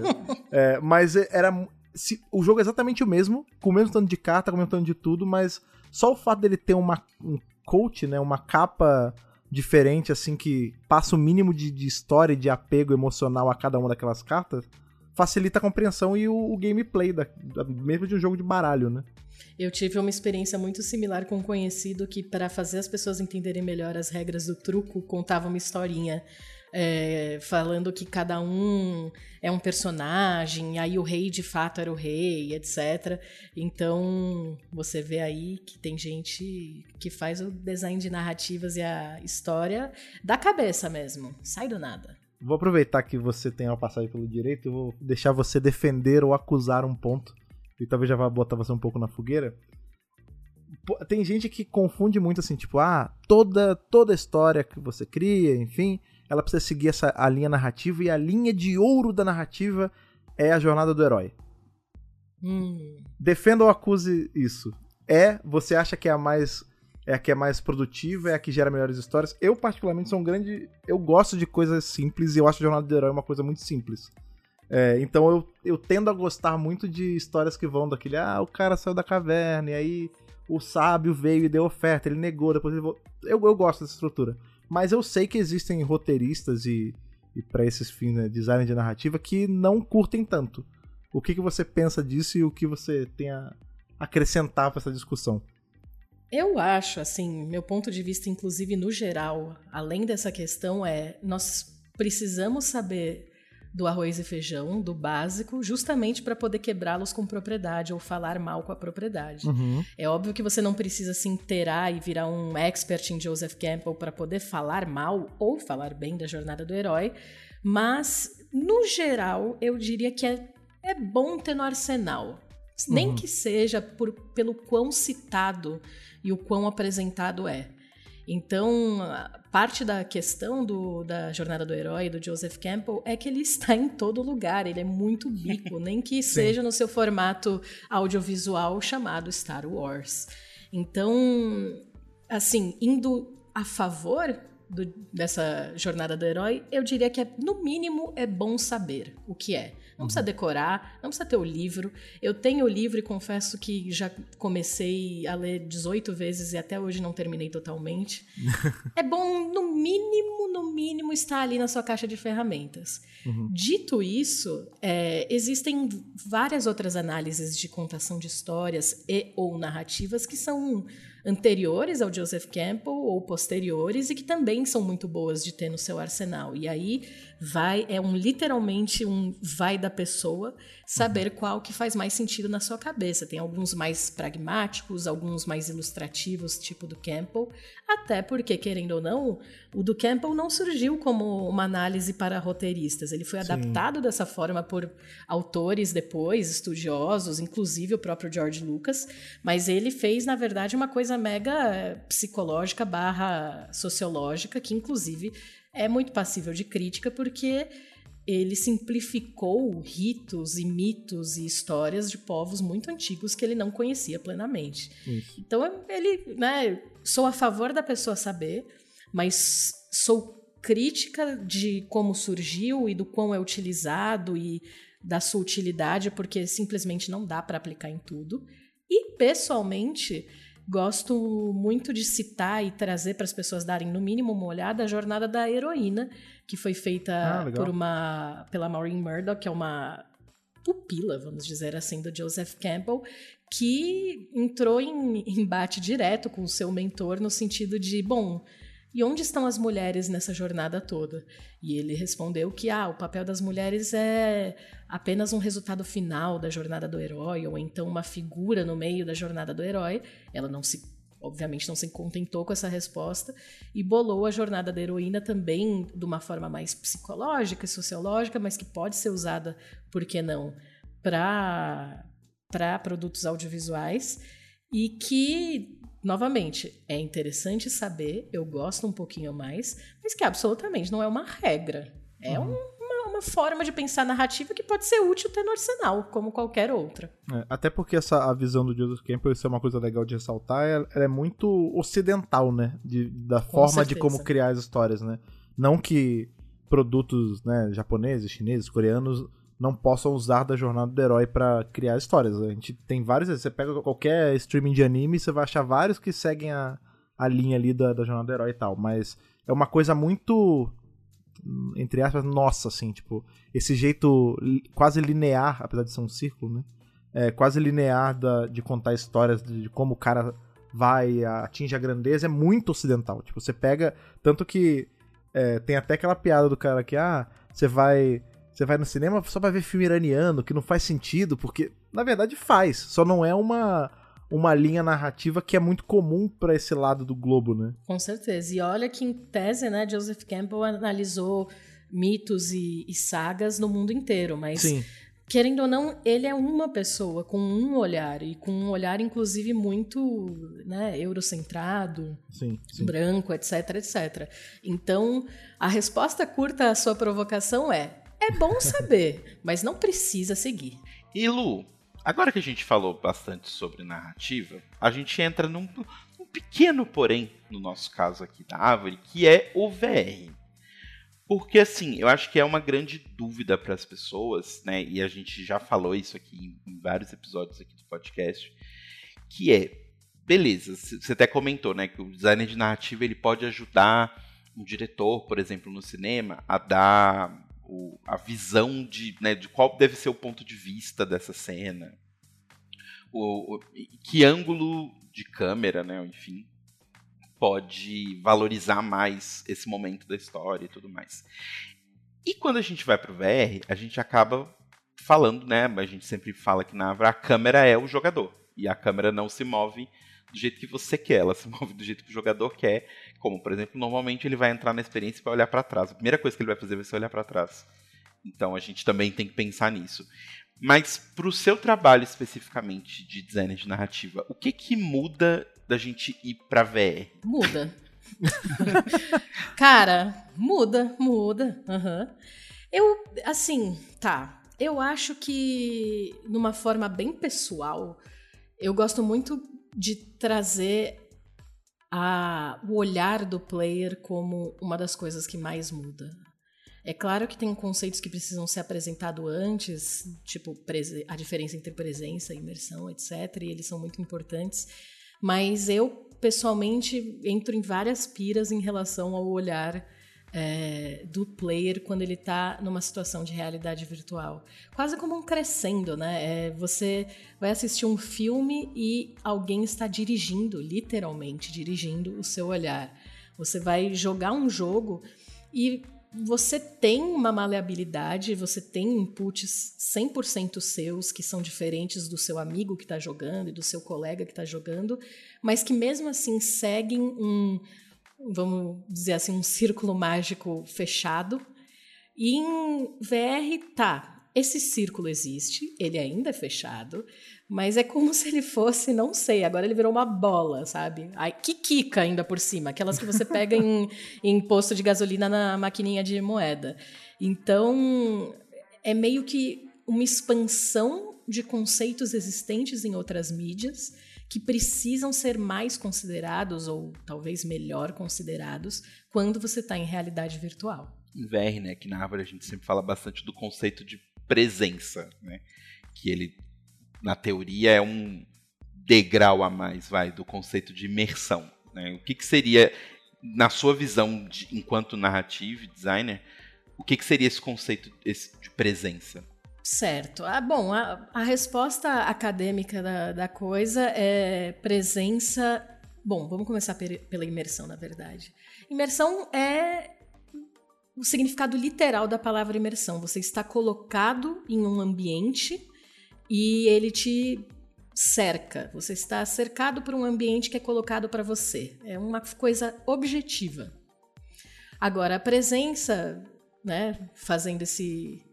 é, mas era. Se, o jogo é exatamente o mesmo, com o mesmo tanto de carta, com o mesmo tanto de tudo, mas só o fato dele ter uma, um coat, né? Uma capa diferente, assim, que passa o mínimo de, de história e de apego emocional a cada uma daquelas cartas, facilita a compreensão e o, o gameplay, da, da, mesmo de um jogo de baralho, né? Eu tive uma experiência muito similar com um conhecido que, para fazer as pessoas entenderem melhor as regras do truco, contava uma historinha é, falando que cada um é um personagem, e aí o rei de fato era o rei, etc. Então você vê aí que tem gente que faz o design de narrativas e a história da cabeça mesmo, sai do nada. Vou aproveitar que você tem uma passagem pelo direito, eu vou deixar você defender ou acusar um ponto, e talvez já vá botar você um pouco na fogueira tem gente que confunde muito assim, tipo, ah, toda toda história que você cria, enfim, ela precisa seguir essa, a linha narrativa e a linha de ouro da narrativa é a jornada do herói. Hum. Defenda ou acuse isso. É, você acha que é a mais é a que é mais produtiva, é a que gera melhores histórias. Eu particularmente sou um grande, eu gosto de coisas simples e eu acho a jornada do herói uma coisa muito simples. É, então eu, eu tendo a gostar muito de histórias que vão daquele, ah, o cara saiu da caverna e aí o sábio veio e deu oferta, ele negou, depois ele voltou. Eu, eu gosto dessa estrutura. Mas eu sei que existem roteiristas e, e para esses fins, né, design de narrativa, que não curtem tanto. O que, que você pensa disso e o que você tem a acrescentar para essa discussão? Eu acho, assim, meu ponto de vista, inclusive no geral, além dessa questão, é nós precisamos saber do arroz e feijão, do básico, justamente para poder quebrá-los com propriedade ou falar mal com a propriedade. Uhum. É óbvio que você não precisa se inteirar e virar um expert em Joseph Campbell para poder falar mal ou falar bem da jornada do herói, mas no geral eu diria que é, é bom ter no arsenal. Nem uhum. que seja por, pelo quão citado e o quão apresentado é. Então, parte da questão do, da jornada do herói do Joseph Campbell é que ele está em todo lugar, ele é muito bico, nem que seja no seu formato audiovisual chamado Star Wars. Então, assim, indo a favor do, dessa jornada do herói, eu diria que é, no mínimo é bom saber o que é. Não precisa decorar, não precisa ter o livro. Eu tenho o livro e confesso que já comecei a ler 18 vezes e até hoje não terminei totalmente. é bom, no mínimo, no mínimo, estar ali na sua caixa de ferramentas. Uhum. Dito isso, é, existem várias outras análises de contação de histórias e ou narrativas que são anteriores ao Joseph Campbell ou posteriores e que também são muito boas de ter no seu arsenal. E aí vai é um literalmente um vai da pessoa saber uhum. qual que faz mais sentido na sua cabeça. Tem alguns mais pragmáticos, alguns mais ilustrativos, tipo do Campbell, até porque querendo ou não, o do Campbell não surgiu como uma análise para roteiristas. Ele foi Sim. adaptado dessa forma por autores depois, estudiosos, inclusive o próprio George Lucas, mas ele fez na verdade uma coisa mega psicológica barra sociológica que inclusive é muito passível de crítica porque ele simplificou ritos e mitos e histórias de povos muito antigos que ele não conhecia plenamente. Isso. Então ele, né, sou a favor da pessoa saber, mas sou crítica de como surgiu e do quão é utilizado e da sua utilidade, porque simplesmente não dá para aplicar em tudo. E pessoalmente, gosto muito de citar e trazer para as pessoas darem no mínimo uma olhada a jornada da heroína, que foi feita ah, por uma pela Maureen Murdoch, que é uma pupila, vamos dizer assim, do Joseph Campbell, que entrou em embate direto com o seu mentor no sentido de, bom, e onde estão as mulheres nessa jornada toda? E ele respondeu que ah, o papel das mulheres é apenas um resultado final da jornada do herói, ou então uma figura no meio da jornada do herói. Ela não se, obviamente, não se contentou com essa resposta e bolou a jornada da heroína também de uma forma mais psicológica e sociológica, mas que pode ser usada, por que não, para produtos audiovisuais e que novamente, é interessante saber, eu gosto um pouquinho mais, mas que absolutamente não é uma regra. É uhum. Uma, forma de pensar narrativa que pode ser útil ter no arsenal, como qualquer outra. É, até porque essa, a visão do Joseph Campbell, isso é uma coisa legal de ressaltar, ela, ela é muito ocidental, né? De, da Com forma certeza. de como criar as histórias, né? Não que produtos né, japoneses, chineses, coreanos não possam usar da jornada do herói para criar histórias. A gente tem vários, você pega qualquer streaming de anime, você vai achar vários que seguem a, a linha ali da, da jornada do herói e tal, mas é uma coisa muito entre aspas, nossa, assim, tipo, esse jeito quase linear, apesar de ser um círculo, né? É, quase linear da, de contar histórias de, de como o cara vai, atinge a grandeza, é muito ocidental. Tipo, você pega. Tanto que é, tem até aquela piada do cara que, ah, você vai você vai no cinema só pra ver filme iraniano, que não faz sentido, porque na verdade faz, só não é uma uma linha narrativa que é muito comum para esse lado do globo, né? Com certeza. E olha que em tese, né, Joseph Campbell analisou mitos e, e sagas no mundo inteiro, mas Sim. querendo ou não, ele é uma pessoa com um olhar e com um olhar inclusive muito, né, eurocentrado, sim, sim. branco, etc, etc. Então, a resposta curta à sua provocação é é bom saber, mas não precisa seguir. E Lu, agora que a gente falou bastante sobre narrativa, a gente entra num, num pequeno porém, no nosso caso aqui da Árvore, que é o VR. Porque, assim, eu acho que é uma grande dúvida para as pessoas, né? E a gente já falou isso aqui em vários episódios aqui do podcast, que é, beleza, você até comentou, né, que o designer de narrativa ele pode ajudar um diretor, por exemplo, no cinema, a dar o, a visão de, né, de qual deve ser o ponto de vista dessa cena, o, o, que ângulo de câmera, né, enfim, pode valorizar mais esse momento da história e tudo mais. E quando a gente vai para o VR, a gente acaba falando, né, a gente sempre fala que na a câmera é o jogador e a câmera não se move do jeito que você quer, ela se move do jeito que o jogador quer. Como, por exemplo, normalmente ele vai entrar na experiência para olhar para trás. A primeira coisa que ele vai fazer vai ser olhar para trás. Então a gente também tem que pensar nisso. Mas para o seu trabalho especificamente de design de narrativa, o que que muda da gente ir para VR? Muda. Cara, muda, muda. Uhum. Eu, assim, tá. Eu acho que, numa forma bem pessoal, eu gosto muito de trazer a, o olhar do player como uma das coisas que mais muda. É claro que tem conceitos que precisam ser apresentados antes, tipo a diferença entre presença, imersão, etc. E eles são muito importantes. Mas eu, pessoalmente, entro em várias piras em relação ao olhar é, do player quando ele está numa situação de realidade virtual. Quase como um crescendo, né? É, você vai assistir um filme e alguém está dirigindo, literalmente dirigindo o seu olhar. Você vai jogar um jogo e você tem uma maleabilidade, você tem inputs 100% seus que são diferentes do seu amigo que está jogando e do seu colega que está jogando, mas que mesmo assim seguem um, vamos dizer assim, um círculo mágico fechado. E em VR, tá, esse círculo existe, ele ainda é fechado, mas é como se ele fosse, não sei, agora ele virou uma bola, sabe? Ai, que quica ainda por cima, aquelas que você pega em, em posto de gasolina na maquininha de moeda. Então, é meio que uma expansão de conceitos existentes em outras mídias que precisam ser mais considerados, ou talvez melhor considerados, quando você está em realidade virtual. Em VR, né, que na Árvore a gente sempre fala bastante do conceito de presença, né? Que ele, na teoria, é um degrau a mais, vai, do conceito de imersão. Né? O que, que seria, na sua visão, de, enquanto narrative designer, o que, que seria esse conceito de presença? Certo. Ah, bom, a, a resposta acadêmica da, da, coisa é presença. Bom, vamos começar pela imersão, na verdade. Imersão é o significado literal da palavra imersão. Você está colocado em um ambiente e ele te cerca. Você está cercado por um ambiente que é colocado para você. É uma coisa objetiva. Agora, a presença, né, fazendo esse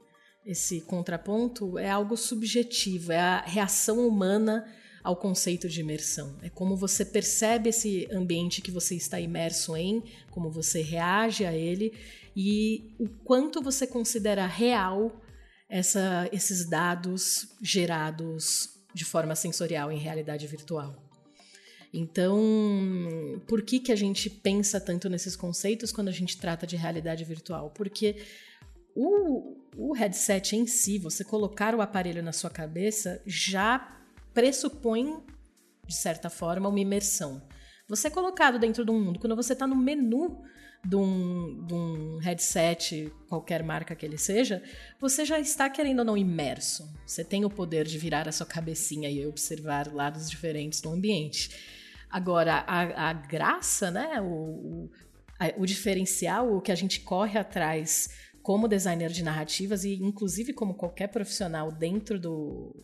esse contraponto é algo subjetivo, é a reação humana ao conceito de imersão. É como você percebe esse ambiente que você está imerso em, como você reage a ele e o quanto você considera real essa, esses dados gerados de forma sensorial em realidade virtual. Então, por que, que a gente pensa tanto nesses conceitos quando a gente trata de realidade virtual? Porque o, o headset em si, você colocar o aparelho na sua cabeça, já pressupõe, de certa forma, uma imersão. Você é colocado dentro de um mundo. Quando você está no menu de um, de um, headset, qualquer marca que ele seja, você já está querendo ou não imerso. Você tem o poder de virar a sua cabecinha e observar lados diferentes do ambiente. Agora, a, a graça, né, o, o, a, o diferencial, o que a gente corre atrás como designer de narrativas e inclusive como qualquer profissional dentro do,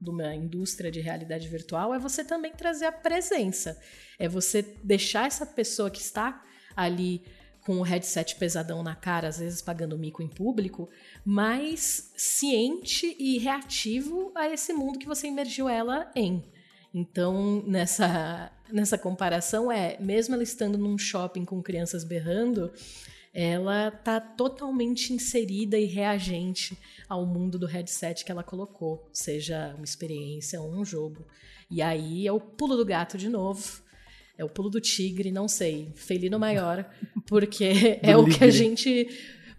de uma indústria de realidade virtual é você também trazer a presença. É você deixar essa pessoa que está ali com o headset pesadão na cara, às vezes pagando mico em público, mais ciente e reativo a esse mundo que você imergiu ela em. Então, nessa, nessa comparação, é, mesmo ela estando num shopping com crianças berrando, ela tá totalmente inserida e reagente ao mundo do headset que ela colocou, seja uma experiência ou um jogo. E aí é o pulo do gato de novo. É o pulo do tigre, não sei, felino maior, porque é o que a gente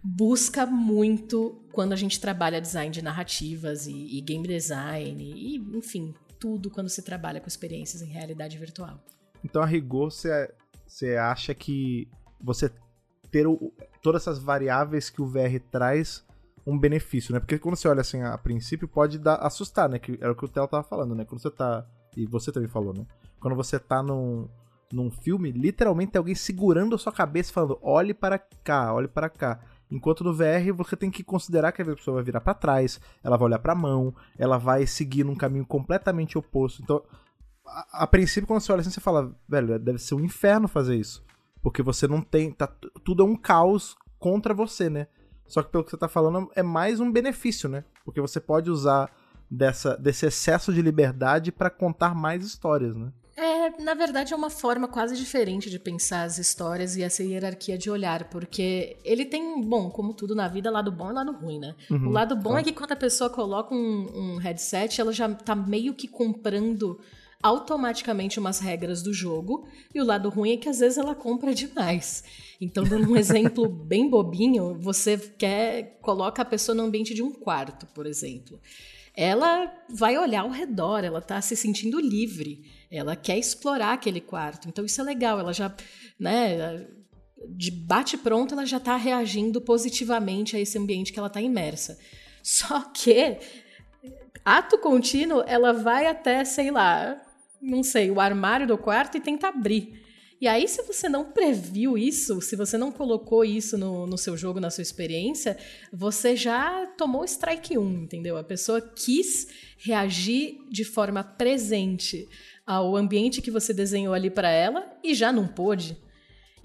busca muito quando a gente trabalha design de narrativas e, e game design e, enfim, tudo quando se trabalha com experiências em realidade virtual. Então, a rigor, você acha que você ter o, todas essas variáveis que o VR traz um benefício, né? Porque quando você olha assim a princípio pode dar assustar, né? Que era o que o Theo tava falando, né? Quando você tá e você também falou, né? Quando você tá num, num filme, literalmente tem alguém segurando a sua cabeça falando: "Olhe para cá, olhe para cá". Enquanto no VR você tem que considerar que a pessoa vai virar para trás, ela vai olhar para a mão, ela vai seguir num caminho completamente oposto. Então, a, a, princípio quando você olha assim, você fala: "Velho, deve ser um inferno fazer isso". Porque você não tem. Tá, tudo é um caos contra você, né? Só que pelo que você tá falando, é mais um benefício, né? Porque você pode usar dessa, desse excesso de liberdade para contar mais histórias, né? É, na verdade, é uma forma quase diferente de pensar as histórias e essa hierarquia de olhar, porque ele tem, bom, como tudo na vida, lado bom e lado ruim, né? Uhum, o lado bom tá. é que quando a pessoa coloca um, um headset, ela já tá meio que comprando automaticamente umas regras do jogo, e o lado ruim é que às vezes ela compra demais. Então, dando um exemplo bem bobinho, você quer coloca a pessoa no ambiente de um quarto, por exemplo. Ela vai olhar ao redor, ela está se sentindo livre, ela quer explorar aquele quarto. Então isso é legal, ela já, né, de bate pronto, ela já está reagindo positivamente a esse ambiente que ela está imersa. Só que ato contínuo, ela vai até, sei lá, não sei, o armário do quarto e tenta abrir. E aí, se você não previu isso, se você não colocou isso no, no seu jogo, na sua experiência, você já tomou strike 1, entendeu? A pessoa quis reagir de forma presente ao ambiente que você desenhou ali para ela e já não pôde.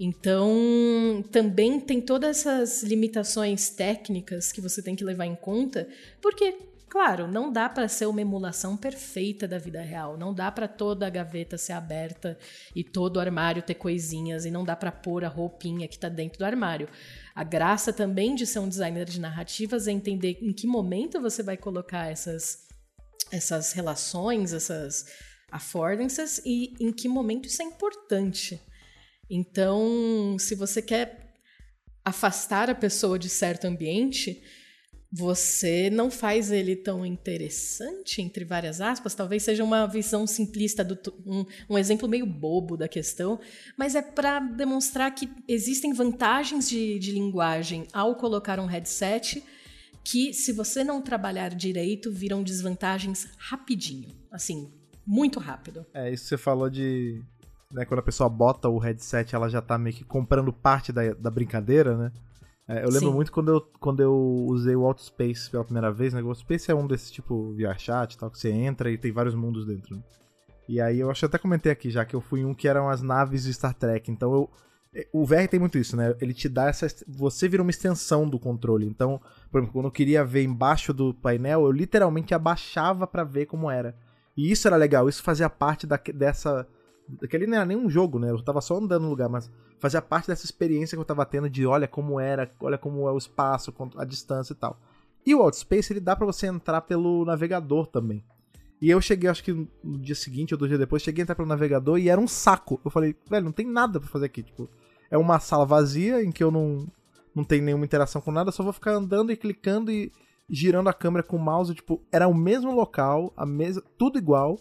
Então, também tem todas essas limitações técnicas que você tem que levar em conta, porque Claro, não dá para ser uma emulação perfeita da vida real. Não dá para toda a gaveta ser aberta e todo o armário ter coisinhas e não dá para pôr a roupinha que está dentro do armário. A graça também de ser um designer de narrativas é entender em que momento você vai colocar essas essas relações, essas affordances e em que momento isso é importante. Então, se você quer afastar a pessoa de certo ambiente, você não faz ele tão interessante, entre várias aspas. Talvez seja uma visão simplista, do, um, um exemplo meio bobo da questão, mas é para demonstrar que existem vantagens de, de linguagem ao colocar um headset que, se você não trabalhar direito, viram desvantagens rapidinho. Assim, muito rápido. É, isso você falou de. Né, quando a pessoa bota o headset, ela já tá meio que comprando parte da, da brincadeira, né? É, eu lembro Sim. muito quando eu, quando eu usei o Outspace pela primeira vez, né? O Outspace é um desses tipo VRChat e tal, que você entra e tem vários mundos dentro. Né? E aí eu acho que até comentei aqui já que eu fui um que eram as naves de Star Trek. Então eu. O VR tem muito isso, né? Ele te dá essa. Você vira uma extensão do controle. Então, por exemplo, quando eu queria ver embaixo do painel, eu literalmente abaixava para ver como era. E isso era legal, isso fazia parte da, dessa Aquele não era nem um jogo, né? Eu tava só andando no lugar, mas fazia parte dessa experiência que eu tava tendo de olha como era, olha como é o espaço, a distância e tal. E o Outspace, ele dá para você entrar pelo navegador também. E eu cheguei, acho que no dia seguinte ou dois dias depois, cheguei a entrar pelo navegador e era um saco. Eu falei, velho, não tem nada para fazer aqui. Tipo, é uma sala vazia em que eu não, não tenho nenhuma interação com nada, só vou ficar andando e clicando e girando a câmera com o mouse. Tipo, era o mesmo local, a mesa, tudo igual,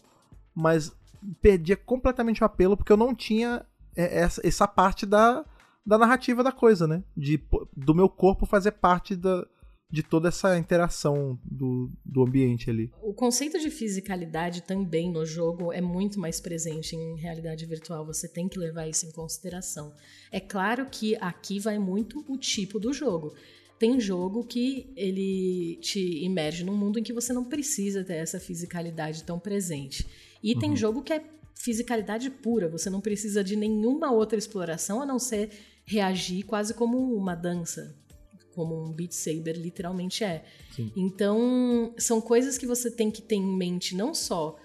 mas perdia completamente o apelo porque eu não tinha é, essa, essa parte da, da narrativa da coisa, né? De, do meu corpo fazer parte da, de toda essa interação do, do ambiente ali. O conceito de fisicalidade também no jogo é muito mais presente em realidade virtual. Você tem que levar isso em consideração. É claro que aqui vai muito o tipo do jogo. Tem jogo que ele te imerge num mundo em que você não precisa ter essa fisicalidade tão presente. E uhum. tem jogo que é fisicalidade pura, você não precisa de nenhuma outra exploração a não ser reagir quase como uma dança, como um Beat Saber literalmente é. Sim. Então, são coisas que você tem que ter em mente não só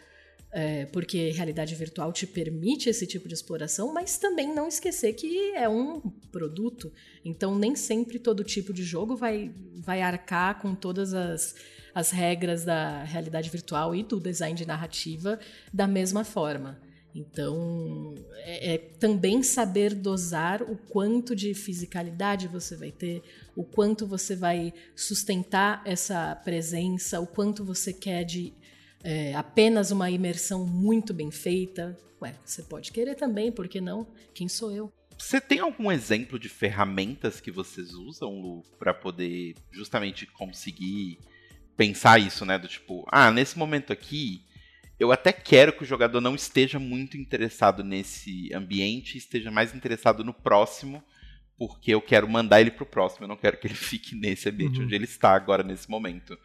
é, porque realidade virtual te permite esse tipo de exploração, mas também não esquecer que é um produto. Então, nem sempre todo tipo de jogo vai, vai arcar com todas as as regras da realidade virtual e do design de narrativa da mesma forma. Então, é, é, também saber dosar o quanto de fisicalidade você vai ter, o quanto você vai sustentar essa presença, o quanto você quer de é, apenas uma imersão muito bem feita. Ué, você pode querer também, por que não? Quem sou eu? Você tem algum exemplo de ferramentas que vocês usam, Lu, para poder justamente conseguir pensar isso, né? Do tipo, ah, nesse momento aqui, eu até quero que o jogador não esteja muito interessado nesse ambiente, esteja mais interessado no próximo, porque eu quero mandar ele pro próximo, eu não quero que ele fique nesse ambiente uhum. onde ele está agora nesse momento.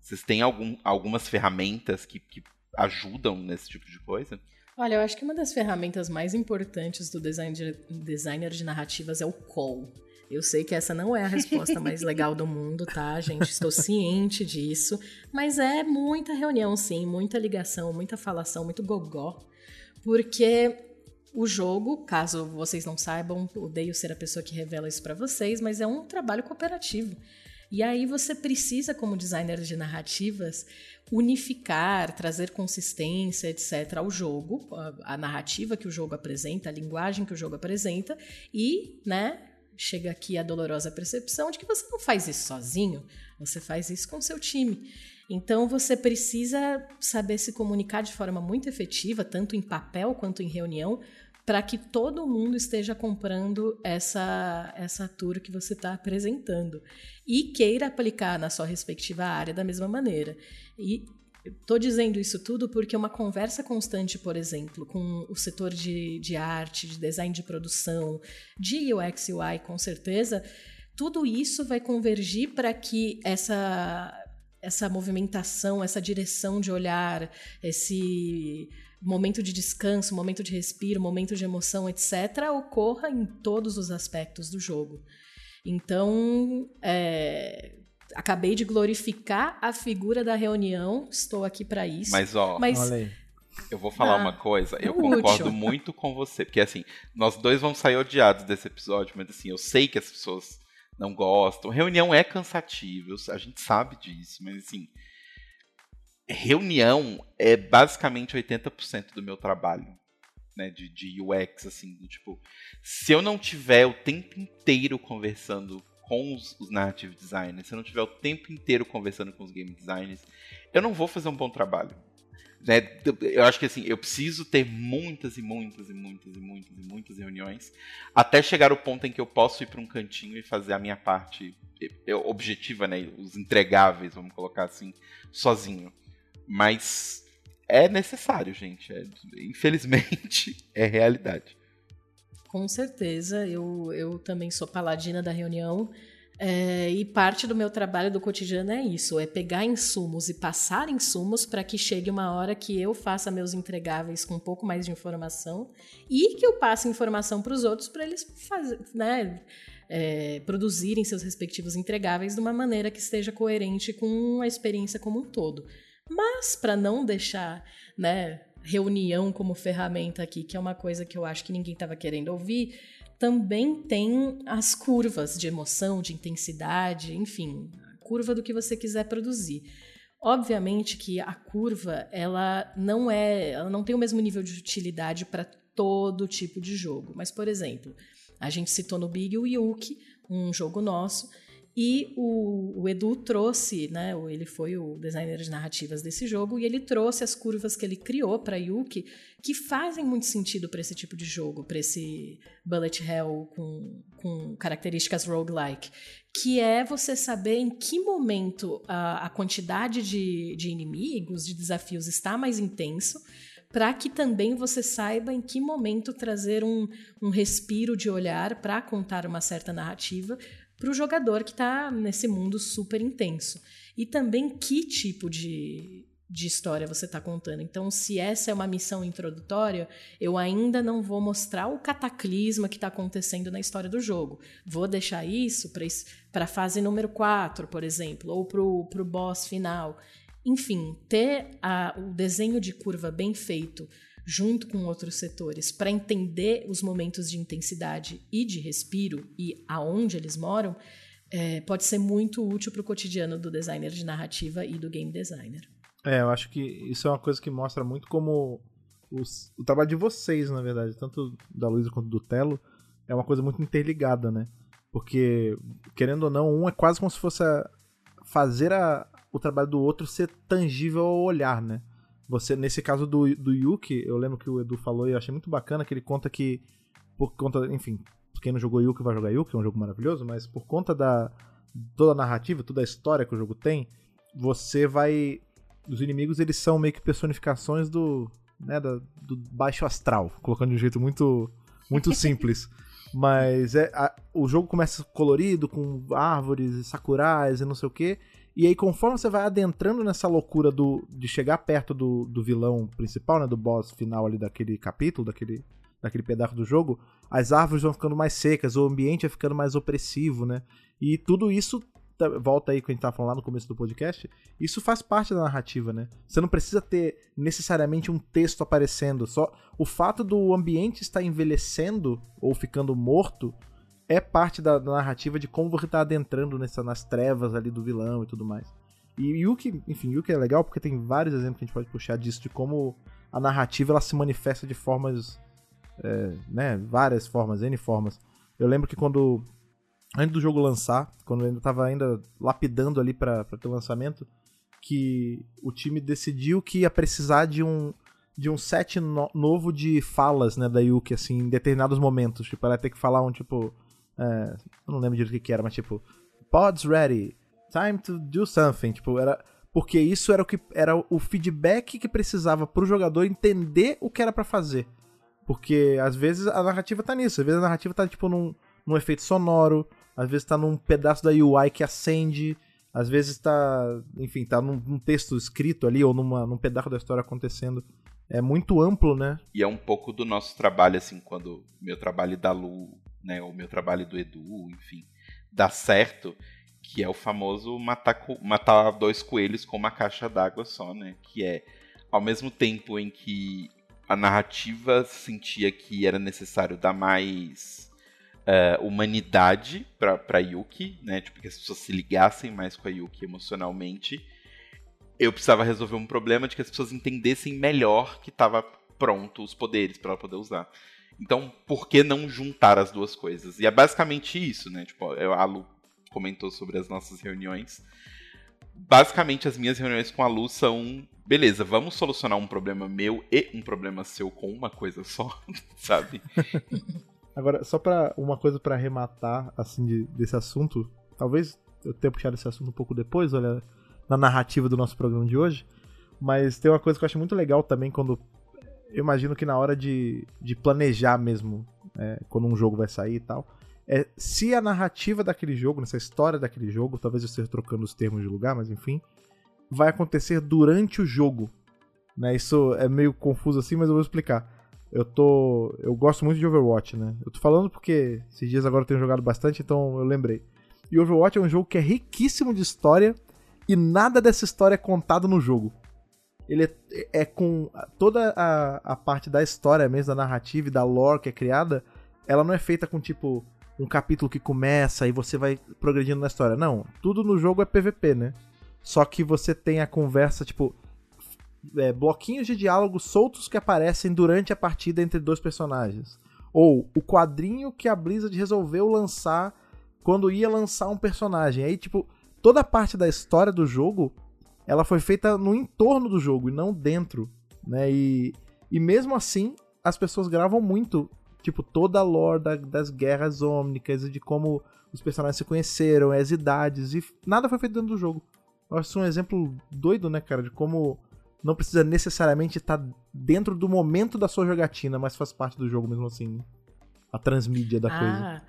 Vocês têm algum, algumas ferramentas que, que ajudam nesse tipo de coisa? Olha, eu acho que uma das ferramentas mais importantes do design de, designer de narrativas é o call. Eu sei que essa não é a resposta mais legal do mundo, tá, gente? Estou ciente disso. Mas é muita reunião, sim, muita ligação, muita falação, muito gogó. Porque o jogo, caso vocês não saibam, odeio ser a pessoa que revela isso para vocês, mas é um trabalho cooperativo. E aí você precisa, como designer de narrativas, unificar, trazer consistência, etc., ao jogo, a, a, narrativa que o jogo apresenta, a linguagem que o jogo apresenta, e, né, chega aqui a dolorosa percepção de que você não faz isso sozinho, você faz isso com seu time. Então você precisa saber se comunicar de forma muito efetiva, tanto em papel quanto em reunião, para que todo mundo esteja comprando essa, essa tour que você está apresentando e queira aplicar na sua respectiva área da mesma maneira. E Estou dizendo isso tudo porque uma conversa constante, por exemplo, com o setor de, de arte, de design de produção, de UX e UI, com certeza, tudo isso vai convergir para que essa, essa movimentação, essa direção de olhar, esse momento de descanso, momento de respiro, momento de emoção, etc., ocorra em todos os aspectos do jogo. Então, é, acabei de glorificar a figura da reunião, estou aqui para isso. Mas, ó, mas, eu vou falar ah, uma coisa, eu concordo útil. muito com você, porque assim, nós dois vamos sair odiados desse episódio, mas assim, eu sei que as pessoas não gostam. Reunião é cansativa, a gente sabe disso, mas assim, reunião é basicamente 80% do meu trabalho, né, de, de UX, assim, do, tipo, se eu não tiver o tempo inteiro conversando com os, narrative designers, se eu não tiver o tempo inteiro conversando com os game designers, eu não vou fazer um bom trabalho. Né? Eu acho que assim, eu preciso ter muitas e muitas e muitas e muitas e muitas reuniões até chegar o ponto em que eu posso ir para um cantinho e fazer a minha parte objetiva, né? Os entregáveis, vamos colocar assim, sozinho. Mas é necessário, gente. É, infelizmente, é realidade. Com certeza. Eu, eu também sou paladina da reunião. É, e parte do meu trabalho do cotidiano é isso: é pegar insumos e passar insumos para que chegue uma hora que eu faça meus entregáveis com um pouco mais de informação e que eu passe informação para os outros para eles fazer, né, é, produzirem seus respectivos entregáveis de uma maneira que esteja coerente com a experiência como um todo. Mas para não deixar, né, reunião como ferramenta aqui, que é uma coisa que eu acho que ninguém estava querendo ouvir, também tem as curvas de emoção, de intensidade, enfim, a curva do que você quiser produzir. Obviamente que a curva, ela não é, ela não tem o mesmo nível de utilidade para todo tipo de jogo. Mas, por exemplo, a gente citou no Big o Yuki, um jogo nosso, e o, o, Edu trouxe, né? Ele foi o designer de narrativas desse jogo e ele trouxe as curvas que ele criou para Yuki que fazem muito sentido para esse tipo de jogo, para esse bullet hell com, com características roguelike, que é você saber em que momento a, a quantidade de, de inimigos, de desafios está mais intenso para que também você saiba em que momento trazer um, um respiro de olhar para contar uma certa narrativa, para o jogador que está nesse mundo super intenso. E também que tipo de, de história você está contando. Então, se essa é uma missão introdutória, eu ainda não vou mostrar o cataclisma que está acontecendo na história do jogo. Vou deixar isso para a fase número 4, por exemplo, ou para o boss final. Enfim, ter a, o desenho de curva bem feito junto com outros setores, para entender os momentos de intensidade e de respiro e aonde eles moram, é, pode ser muito útil para o cotidiano do designer de narrativa e do game designer. É, eu acho que isso é uma coisa que mostra muito como os, o trabalho de vocês, na verdade, tanto da Luísa quanto do Telo, é uma coisa muito interligada, né? Porque, querendo ou não, um é quase como se fosse fazer a, o trabalho do outro ser tangível ao olhar, né? Você, nesse caso do, do Yuki, eu lembro que o Edu falou e eu achei muito bacana que ele conta que, por conta, enfim, quem não jogou Yuki vai jogar Yuki, é um jogo maravilhoso, mas por conta da toda a narrativa, toda a história que o jogo tem, você vai. Os inimigos eles são meio que personificações do. Né, da, do baixo astral, colocando de um jeito muito, muito simples. Mas é, a, o jogo começa colorido, com árvores e sakurais e não sei o que. E aí, conforme você vai adentrando nessa loucura do, de chegar perto do, do vilão principal, né? Do boss final ali daquele capítulo, daquele, daquele pedaço do jogo, as árvores vão ficando mais secas, o ambiente vai ficando mais opressivo, né? E tudo isso volta aí que a gente tava falando lá no começo do podcast, isso faz parte da narrativa, né? Você não precisa ter necessariamente um texto aparecendo, só o fato do ambiente estar envelhecendo ou ficando morto é parte da, narrativa de como você tá adentrando nessa, nas trevas ali do vilão e tudo mais. E Yuki, enfim, Yuki é legal porque tem vários exemplos que a gente pode puxar disso, de como a narrativa ela se manifesta de formas, é, né, várias formas, N formas. Eu lembro que quando, antes do jogo lançar, quando eu ainda tava ainda lapidando ali para ter o lançamento, que o time decidiu que ia precisar de um, de um set no, novo de falas, né, da Yuki, assim, em determinados momentos. Tipo, ela ia ter que falar um, tipo, é, eu não lembro direito o que, era, mas tipo, pods ready, time to do something. Tipo, era. Porque isso era o que era o feedback que precisava pro jogador entender o que era para fazer. Porque às vezes a narrativa tá nisso, às vezes a narrativa tá tipo num, num efeito sonoro, às vezes tá num pedaço da UI que acende, às vezes tá, enfim, tá num, num texto escrito ali ou numa, num pedaço da história acontecendo. É muito amplo, né? E é um pouco do nosso trabalho, assim, quando meu trabalho da Lu, né, o meu trabalho do Edu, enfim, dá certo, que é o famoso matar, matar dois coelhos com uma caixa d'água só, né? Que é, ao mesmo tempo em que a narrativa sentia que era necessário dar mais uh, humanidade para Yuki, né? Tipo, que as pessoas se ligassem mais com a Yuki emocionalmente. Eu precisava resolver um problema de que as pessoas entendessem melhor que estava pronto os poderes para ela poder usar. Então, por que não juntar as duas coisas? E é basicamente isso, né? Tipo, a Lu comentou sobre as nossas reuniões. Basicamente, as minhas reuniões com a Lu são: beleza, vamos solucionar um problema meu e um problema seu com uma coisa só, sabe? Agora, só para uma coisa para arrematar assim de, desse assunto, talvez eu tenha puxado esse assunto um pouco depois, olha, na narrativa do nosso programa de hoje, mas tem uma coisa que eu acho muito legal também quando eu imagino que na hora de, de planejar mesmo, é, quando um jogo vai sair e tal, é se a narrativa daquele jogo, nessa história daquele jogo, talvez eu esteja trocando os termos de lugar, mas enfim, vai acontecer durante o jogo. Né? Isso é meio confuso assim, mas eu vou explicar. Eu tô. Eu gosto muito de Overwatch, né? Eu tô falando porque esses dias agora eu tenho jogado bastante, então eu lembrei. E Overwatch é um jogo que é riquíssimo de história e nada dessa história é contado no jogo. Ele é, é com toda a, a parte da história mesmo, da narrativa e da lore que é criada, ela não é feita com tipo um capítulo que começa e você vai progredindo na história. Não, tudo no jogo é PVP, né? Só que você tem a conversa, tipo, é, bloquinhos de diálogo soltos que aparecem durante a partida entre dois personagens. Ou o quadrinho que a Blizzard resolveu lançar quando ia lançar um personagem. Aí, tipo, toda a parte da história do jogo, ela foi feita no entorno do jogo e não dentro, né? E, e mesmo assim, as pessoas gravam muito tipo, toda a lore da, das guerras ômnicas e de como os personagens se conheceram, as idades, e nada foi feito dentro do jogo. Eu acho um exemplo doido, né, cara, de como não precisa necessariamente estar dentro do momento da sua jogatina, mas faz parte do jogo mesmo assim. A transmídia da ah, coisa.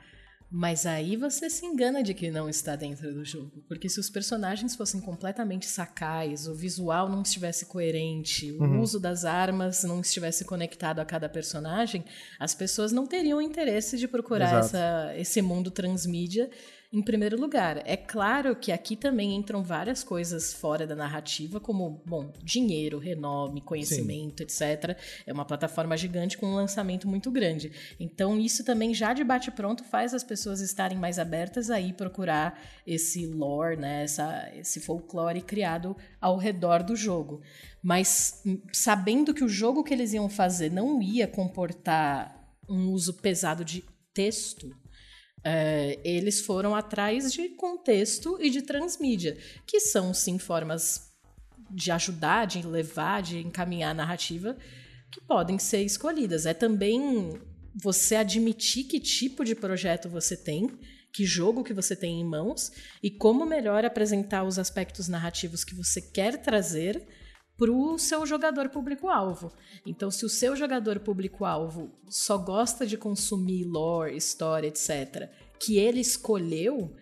Mas aí você se engana de que não está dentro do jogo. Porque se os personagens fossem completamente sacais, o visual não estivesse coerente, o uhum. uso das armas não estivesse conectado a cada personagem, as pessoas não teriam interesse de procurar essa, esse mundo transmídia em primeiro lugar. É claro que aqui também entram várias coisas fora da narrativa, como, bom, dinheiro, renome, conhecimento, Sim. etc. É uma plataforma gigante com um lançamento muito grande. Então, isso também já de bate-pronto faz as pessoas estarem mais abertas a ir procurar esse lore, né, essa, esse folclore criado ao redor do jogo. Mas hum, sabendo que o jogo que eles iam fazer não ia comportar um uso pesado de texto, é, eles foram atrás de contexto e de transmídia, que são sim formas de ajudar, de levar, de encaminhar a narrativa que podem ser escolhidas. É também você admitir que tipo de projeto você tem, que jogo que você tem em mãos e como melhor apresentar os aspectos narrativos que você quer trazer para o seu jogador público-alvo. Então, se o seu jogador público-alvo só gosta de consumir lore, história, etc., que ele escolheu,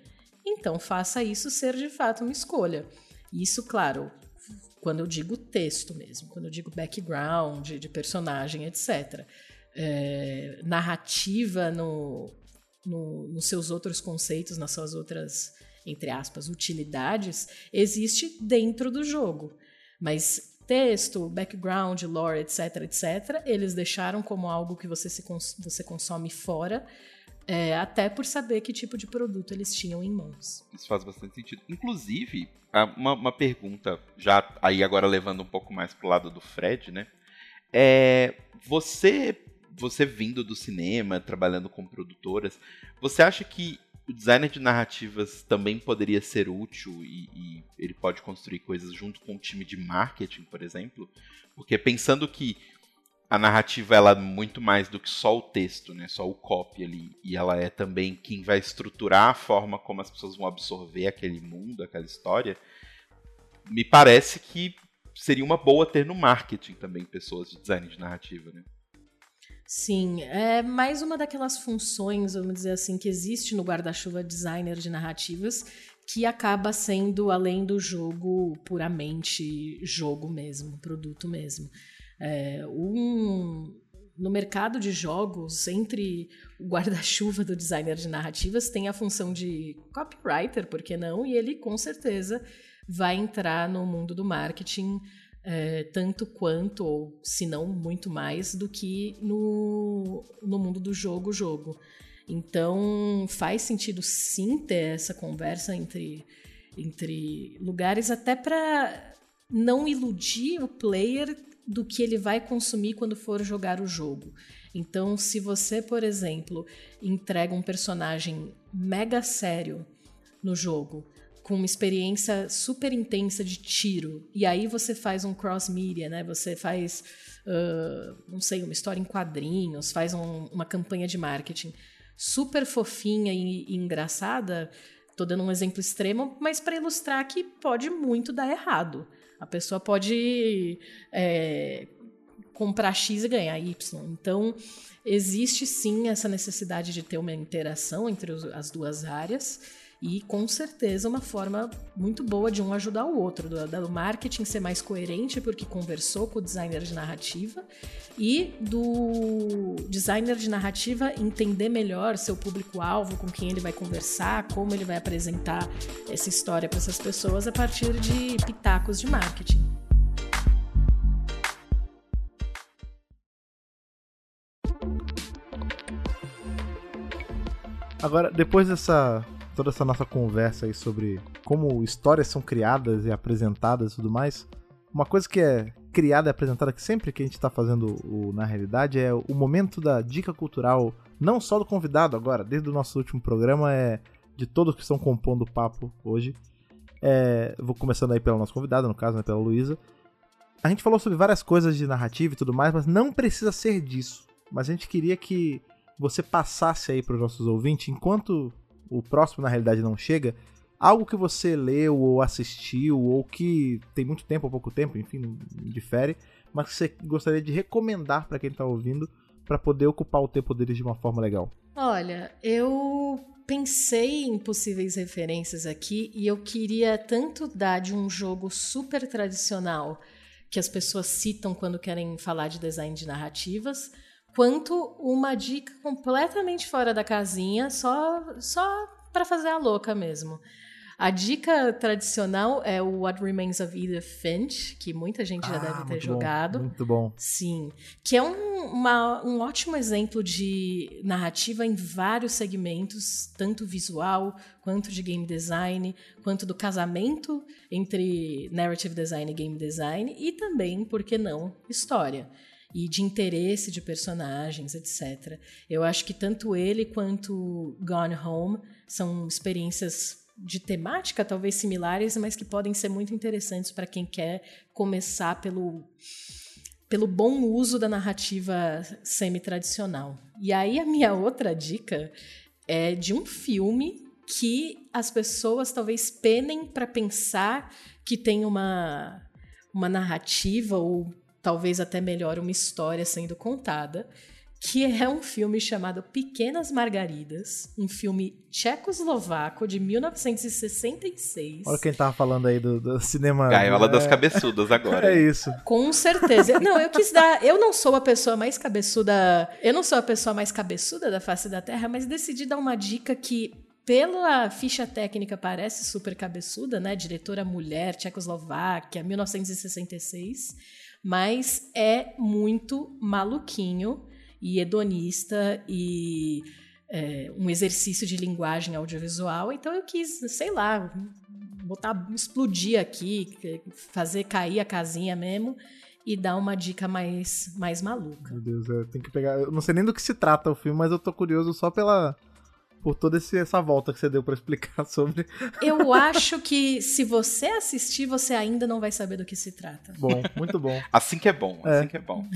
então faça isso ser de fato uma escolha. Isso, claro, quando eu digo texto mesmo, quando eu digo background de personagem, etc. é, narrativa no, no, nos seus outros conceitos, nas suas outras, entre aspas, utilidades, existe dentro do jogo. Mas texto, background, lore, etc, etc, eles deixaram como algo que você, se cons você consome fora, é, até por saber que tipo de produto eles tinham em mãos. Isso faz bastante sentido. Inclusive, uma, uma pergunta, já aí agora levando um pouco mais pro lado do Fred, né? É, você você vindo do cinema, trabalhando com produtoras, você acha que o designer de narrativas também poderia ser útil e, e, ele pode construir coisas junto com o time de marketing, por exemplo? Porque pensando que a narrativa ela é muito mais do que só o texto, né? Só o copy ali, e ela é também quem vai estruturar a forma como as pessoas vão absorver aquele mundo, aquela história. Me parece que seria uma boa ter no marketing também pessoas de design de narrativa, né? Sim, é mais uma daquelas funções, vamos dizer assim, que existe no guarda-chuva designer de narrativas, que acaba sendo, além do jogo, puramente jogo mesmo, produto mesmo. É, um, no mercado de jogos, entre o guarda-chuva do designer de narrativas, tem a função de copywriter, por que não? E ele, com certeza, vai entrar no mundo do marketing é, tanto quanto, ou se não muito mais, do que no, no mundo do jogo jogo. Então faz sentido sim ter essa conversa entre, entre lugares, até para não iludir o player do que ele vai consumir quando for jogar o jogo. Então, se você, por exemplo, entrega um personagem mega sério no jogo, com uma experiência super intensa de tiro. E aí você faz um cross-media, né? Você faz, uh, não sei, uma história em quadrinhos, faz um, uma campanha de marketing super fofinha e, e engraçada. Tô dando um exemplo extremo, mas para ilustrar que pode muito dar errado. A pessoa pode é, comprar X e ganhar Y. Então, existe sim essa necessidade de ter uma interação entre as duas áreas. E com certeza uma forma muito boa de um ajudar o outro, do, do marketing ser mais coerente porque conversou com o designer de narrativa e do designer de narrativa entender melhor seu público-alvo, com quem ele vai conversar, como ele vai apresentar essa história para essas pessoas a partir de pitacos de marketing. Agora, depois dessa toda essa nossa conversa aí sobre como histórias são criadas e apresentadas e tudo mais, uma coisa que é criada e apresentada que sempre que a gente está fazendo o Na Realidade é o momento da dica cultural, não só do convidado agora, desde o nosso último programa, é de todos que estão compondo o papo hoje. É, vou começando aí pela nossa convidada, no caso, né, pela Luísa. A gente falou sobre várias coisas de narrativa e tudo mais, mas não precisa ser disso. Mas a gente queria que você passasse aí para os nossos ouvintes, enquanto o próximo na realidade não chega, algo que você leu ou assistiu ou que tem muito tempo ou pouco tempo, enfim, difere, mas que você gostaria de recomendar para quem está ouvindo para poder ocupar o tempo deles de uma forma legal? Olha, eu pensei em possíveis referências aqui e eu queria tanto dar de um jogo super tradicional que as pessoas citam quando querem falar de design de narrativas, quanto uma dica completamente fora da casinha, só, só para fazer a louca mesmo. A dica tradicional é o What Remains of Edith Finch, que muita gente já ah, deve ter jogado. Bom, muito bom. Sim. Que é um, uma, um ótimo exemplo de narrativa em vários segmentos, tanto visual, quanto de game design, quanto do casamento entre narrative design e game design, e também, por que não, história e de interesse de personagens, etc. Eu acho que tanto ele quanto Gone Home são experiências de temática talvez similares, mas que podem ser muito interessantes para quem quer começar pelo pelo bom uso da narrativa semi-tradicional. E aí a minha outra dica é de um filme que as pessoas talvez penem para pensar que tem uma uma narrativa ou talvez até melhor uma história sendo contada, que é um filme chamado Pequenas Margaridas, um filme tchecoslovaco de 1966. Olha quem tava falando aí do, do cinema. Gaiola é... das cabeçudas agora. É isso. Com certeza. Não, eu quis dar. Eu não sou a pessoa mais cabeçuda. Eu não sou a pessoa mais cabeçuda da face da Terra, mas decidi dar uma dica que pela ficha técnica parece super cabeçuda, né? Diretora mulher, Tchecoslováquia, 1966, mas é muito maluquinho e hedonista e é, um exercício de linguagem audiovisual. Então eu quis, sei lá, botar, explodir aqui, fazer cair a casinha mesmo e dar uma dica mais, mais maluca. Meu Deus, eu tenho que pegar. Eu não sei nem do que se trata o filme, mas eu tô curioso só pela. Por toda esse, essa volta que você deu para explicar sobre. Eu acho que se você assistir, você ainda não vai saber do que se trata. Bom, muito bom. assim que é bom, é. assim que é bom.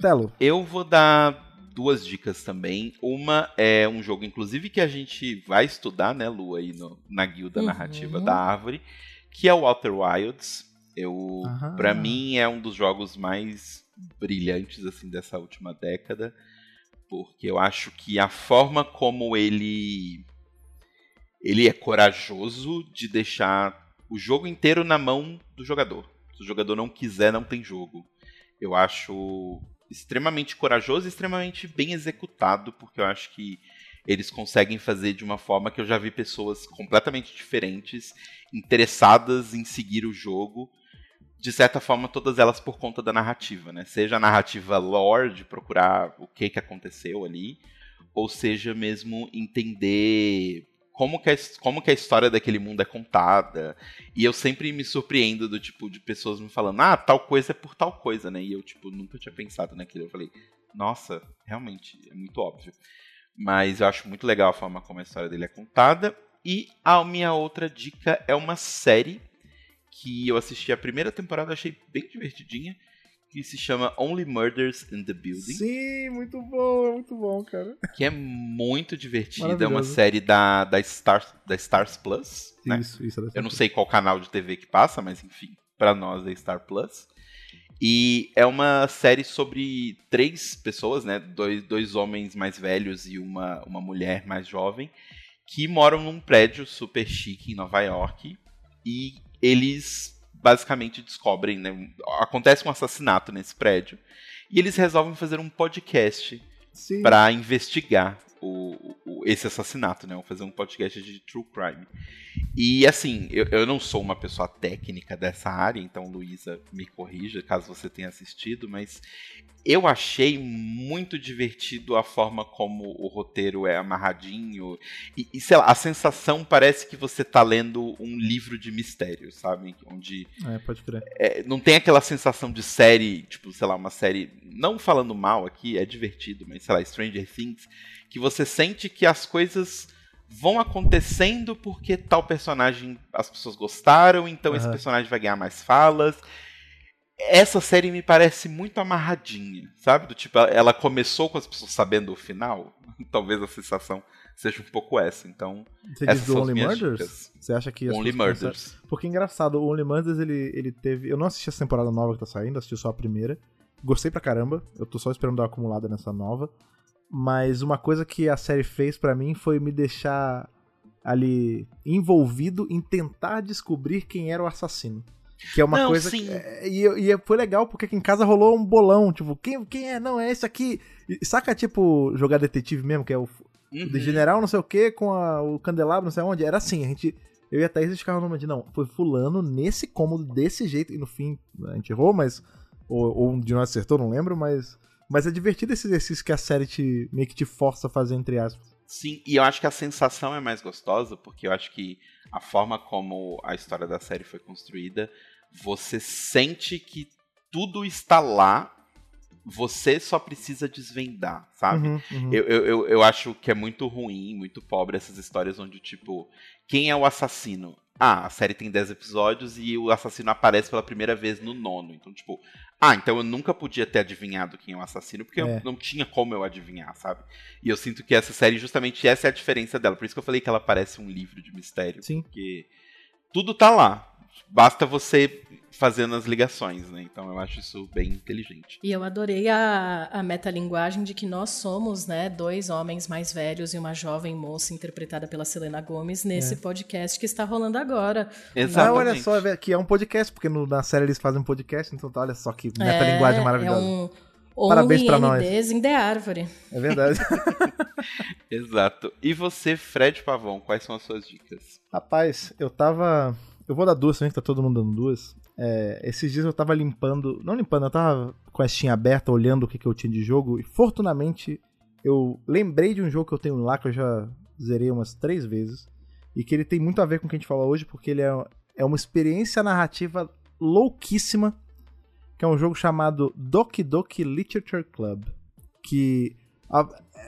Telo. Eu vou dar duas dicas também. Uma é um jogo, inclusive, que a gente vai estudar, né, Lu, aí no, na guilda uhum. narrativa da árvore, que é o Outer Wilds. Eu, para mim, é um dos jogos mais brilhantes assim dessa última década, porque eu acho que a forma como ele ele é corajoso de deixar o jogo inteiro na mão do jogador. Se o jogador não quiser, não tem jogo. Eu acho extremamente corajoso e extremamente bem executado, porque eu acho que eles conseguem fazer de uma forma que eu já vi pessoas completamente diferentes interessadas em seguir o jogo. De certa forma, todas elas por conta da narrativa, né? Seja a narrativa lore, de procurar o que, que aconteceu ali, ou seja mesmo entender como que, a, como que a história daquele mundo é contada. E eu sempre me surpreendo do tipo de pessoas me falando, ah, tal coisa é por tal coisa, né? E eu, tipo, nunca tinha pensado naquilo. Eu falei, nossa, realmente, é muito óbvio. Mas eu acho muito legal a forma como a história dele é contada. E a minha outra dica é uma série que eu assisti a primeira temporada, achei bem divertidinha que se chama Only Murders in the Building. Sim, muito bom, muito bom, cara. Que é muito divertida, é uma série da, da, Stars, da Stars Plus. Né? Isso, isso. É Eu não sei qual canal de TV que passa, mas enfim, para nós é Star Plus. E é uma série sobre três pessoas, né? Dois, dois homens mais velhos e uma, uma mulher mais jovem, que moram num prédio super chique em Nova York. E eles basicamente descobrem, né? Acontece um assassinato nesse prédio. E eles resolvem fazer um podcast para investigar o, o, esse assassinato, né? Vou fazer um podcast de true crime. E assim, eu, eu não sou uma pessoa técnica dessa área, então Luísa me corrija caso você tenha assistido, mas eu achei muito divertido a forma como o roteiro é amarradinho. E, e sei lá, a sensação parece que você tá lendo um livro de mistério, sabe? Onde. É, pode crer. É, não tem aquela sensação de série, tipo, sei lá, uma série. Não falando mal aqui, é divertido, mas sei lá, Stranger Things que você sente que as coisas vão acontecendo porque tal personagem as pessoas gostaram, então uhum. esse personagem vai ganhar mais falas. Essa série me parece muito amarradinha, sabe? Do tipo, ela começou com as pessoas sabendo o final. Talvez a sensação seja um pouco essa. Então, você diz do Only Murders? Dicas. Você acha que Only Murders? Porque é engraçado, o Only Murders ele, ele teve, eu não assisti essa temporada nova que tá saindo, assisti só a primeira. Gostei pra caramba. Eu tô só esperando dar uma acumulada nessa nova. Mas uma coisa que a série fez para mim foi me deixar ali envolvido em tentar descobrir quem era o assassino. Que é uma não, coisa. Que, é, e, e foi legal, porque aqui em casa rolou um bolão. Tipo, quem, quem é? Não, é esse aqui. E, saca, tipo, jogar detetive mesmo, que é o, uhum. de general, não sei o que, com a, o candelabro, não sei onde. Era assim, a gente. Eu e a Thaís ficavam numa de, não, foi fulano nesse cômodo, desse jeito. E no fim, a gente errou, mas. Ou, ou um de nós acertou, não lembro, mas mas é divertido esse exercício que a série te, meio que te força a fazer, entre aspas. Sim, e eu acho que a sensação é mais gostosa, porque eu acho que a forma como a história da série foi construída, você sente que tudo está lá, você só precisa desvendar, sabe? Uhum, uhum. Eu, eu, eu acho que é muito ruim, muito pobre essas histórias onde, tipo, quem é o assassino? Ah, a série tem 10 episódios e o assassino aparece pela primeira vez no nono. Então, tipo, ah, então eu nunca podia ter adivinhado quem é o assassino, porque é. eu não tinha como eu adivinhar, sabe? E eu sinto que essa série, justamente essa é a diferença dela. Por isso que eu falei que ela parece um livro de mistério. Sim. Porque tudo tá lá. Basta você fazendo as ligações, né? Então eu acho isso bem inteligente. E eu adorei a, a metalinguagem de que nós somos, né, dois homens mais velhos e uma jovem moça interpretada pela Selena Gomes nesse é. podcast que está rolando agora. Exatamente. Ah, olha só, que é um podcast, porque no, na série eles fazem um podcast, então tá, olha só que metalinguagem é, maravilhosa. É um Parabéns para nós. in the árvore. É verdade. Exato. E você, Fred Pavão, quais são as suas dicas? Rapaz, eu tava. Eu vou dar duas também, que tá todo mundo dando duas. É, esses dias eu tava limpando. Não limpando, eu tava com a Steam aberta, olhando o que, que eu tinha de jogo. E fortunamente, eu lembrei de um jogo que eu tenho lá, que eu já zerei umas três vezes. E que ele tem muito a ver com o que a gente fala hoje, porque ele é, é uma experiência narrativa louquíssima. Que é um jogo chamado Doki Doki Literature Club. Que. A,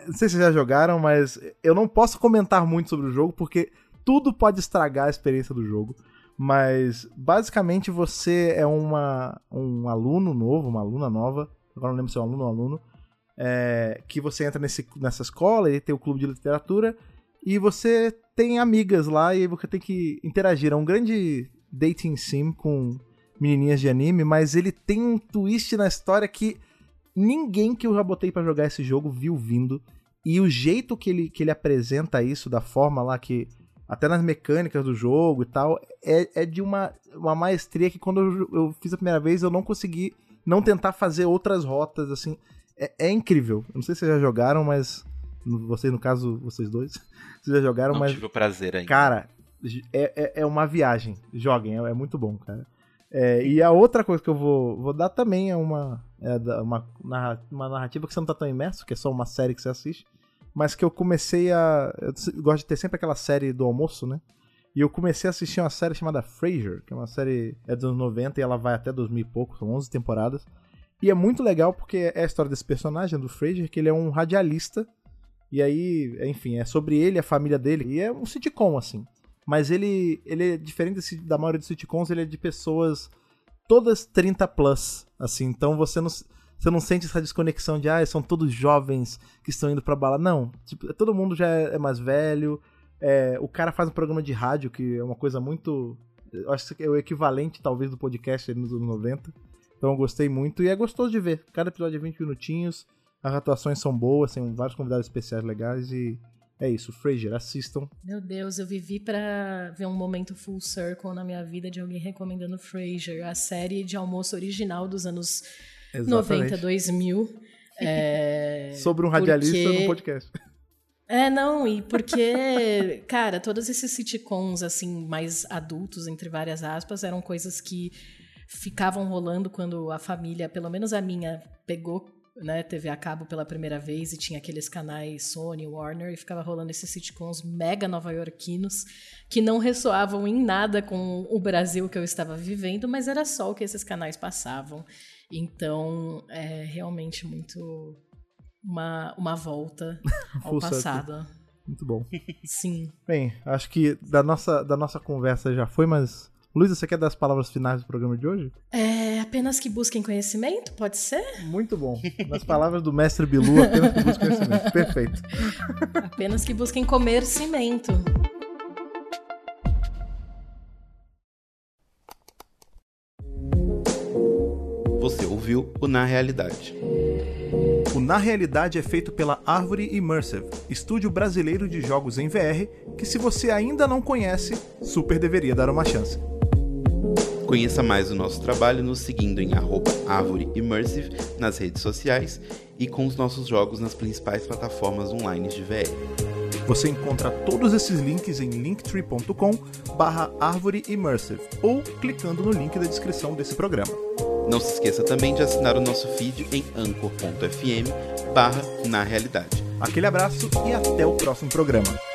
não sei se vocês já jogaram, mas eu não posso comentar muito sobre o jogo, porque tudo pode estragar a experiência do jogo. Mas basicamente você é uma, um aluno novo, uma aluna nova, agora não lembro se é um aluno ou um aluno, é, que você entra nesse, nessa escola e tem o clube de literatura e você tem amigas lá e você tem que interagir. É um grande dating sim com menininhas de anime, mas ele tem um twist na história que ninguém que eu já botei para jogar esse jogo viu vindo. E o jeito que ele, que ele apresenta isso, da forma lá que até nas mecânicas do jogo e tal, é, é de uma, uma maestria que quando eu, eu, fiz a primeira vez eu não consegui não tentar fazer outras rotas, assim. É, é incrível. Eu não sei se vocês já jogaram, mas. Vocês, no caso, vocês dois, vocês já jogaram, não mas. tive o prazer ainda. Cara, é, é, é uma viagem. Joguem, é, é muito bom, cara. É, e a outra coisa que eu vou, vou dar também é uma, é uma, uma narrativa que você não tá tão imerso, que é só uma série que você assiste mas que eu comecei a. Eu gosto de ter sempre aquela série do almoço, né? E eu comecei a assistir uma série chamada Frasier, que é uma série é dos anos 90 e ela vai até 2000 e pouco, são 11 temporadas. E é muito legal porque é a história desse personagem, do Frasier, que ele é um radialista. E aí, enfim, é sobre ele, a família dele. E é um sitcom, assim. Mas ele, ele é diferente da maioria dos sitcoms, ele é de pessoas todas 30 plus, assim. Então você não você não sente essa desconexão de, ah, são todos jovens que estão indo pra bala. Não. Tipo, todo mundo já é, mais velho. É, o cara faz um programa de rádio, que é uma coisa muito. Eu acho que é o equivalente, talvez, do podcast nos anos 90. Então eu gostei muito e é gostoso de ver. Cada episódio é 20 minutinhos, as atuações são boas, tem vários convidados especiais legais e é isso. Frasier, assistam. Meu Deus, eu vivi para ver um momento full circle na minha vida de alguém recomendando Frasier, a série de almoço original dos anos Exatamente. 90, 2000. É, Sobre um radialista porque... no podcast. É, não, e porque, cara, todos esses sitcoms, assim, mais adultos, entre várias aspas, eram coisas que ficavam rolando quando a família, pelo menos a minha, pegou né, TV a cabo pela primeira vez e tinha aqueles canais Sony, Warner, e ficava rolando esses sitcoms mega nova-iorquinos que não ressoavam em nada com o Brasil que eu estava vivendo, mas era só o que esses canais passavam. Então, é realmente muito uma, uma volta ao passado. Muito bom. Sim. Bem, acho que da nossa, da nossa conversa já foi, mas. Luísa, você quer dar as palavras finais do programa de hoje? É, apenas que busquem conhecimento, pode ser? Muito bom. Nas palavras do mestre Bilu, apenas que busquem conhecimento. Perfeito. Apenas que busquem comer cimento. Você ouviu o Na Realidade. O Na Realidade é feito pela Árvore Immersive, estúdio brasileiro de jogos em VR, que se você ainda não conhece, super deveria dar uma chance. Conheça mais o nosso trabalho nos seguindo em Árvore Immersive nas redes sociais e com os nossos jogos nas principais plataformas online de VR. Você encontra todos esses links em linktree.com barra árvore immersive ou clicando no link da descrição desse programa. Não se esqueça também de assinar o nosso feed em anchor.fm barra na realidade. Aquele abraço e até o próximo programa.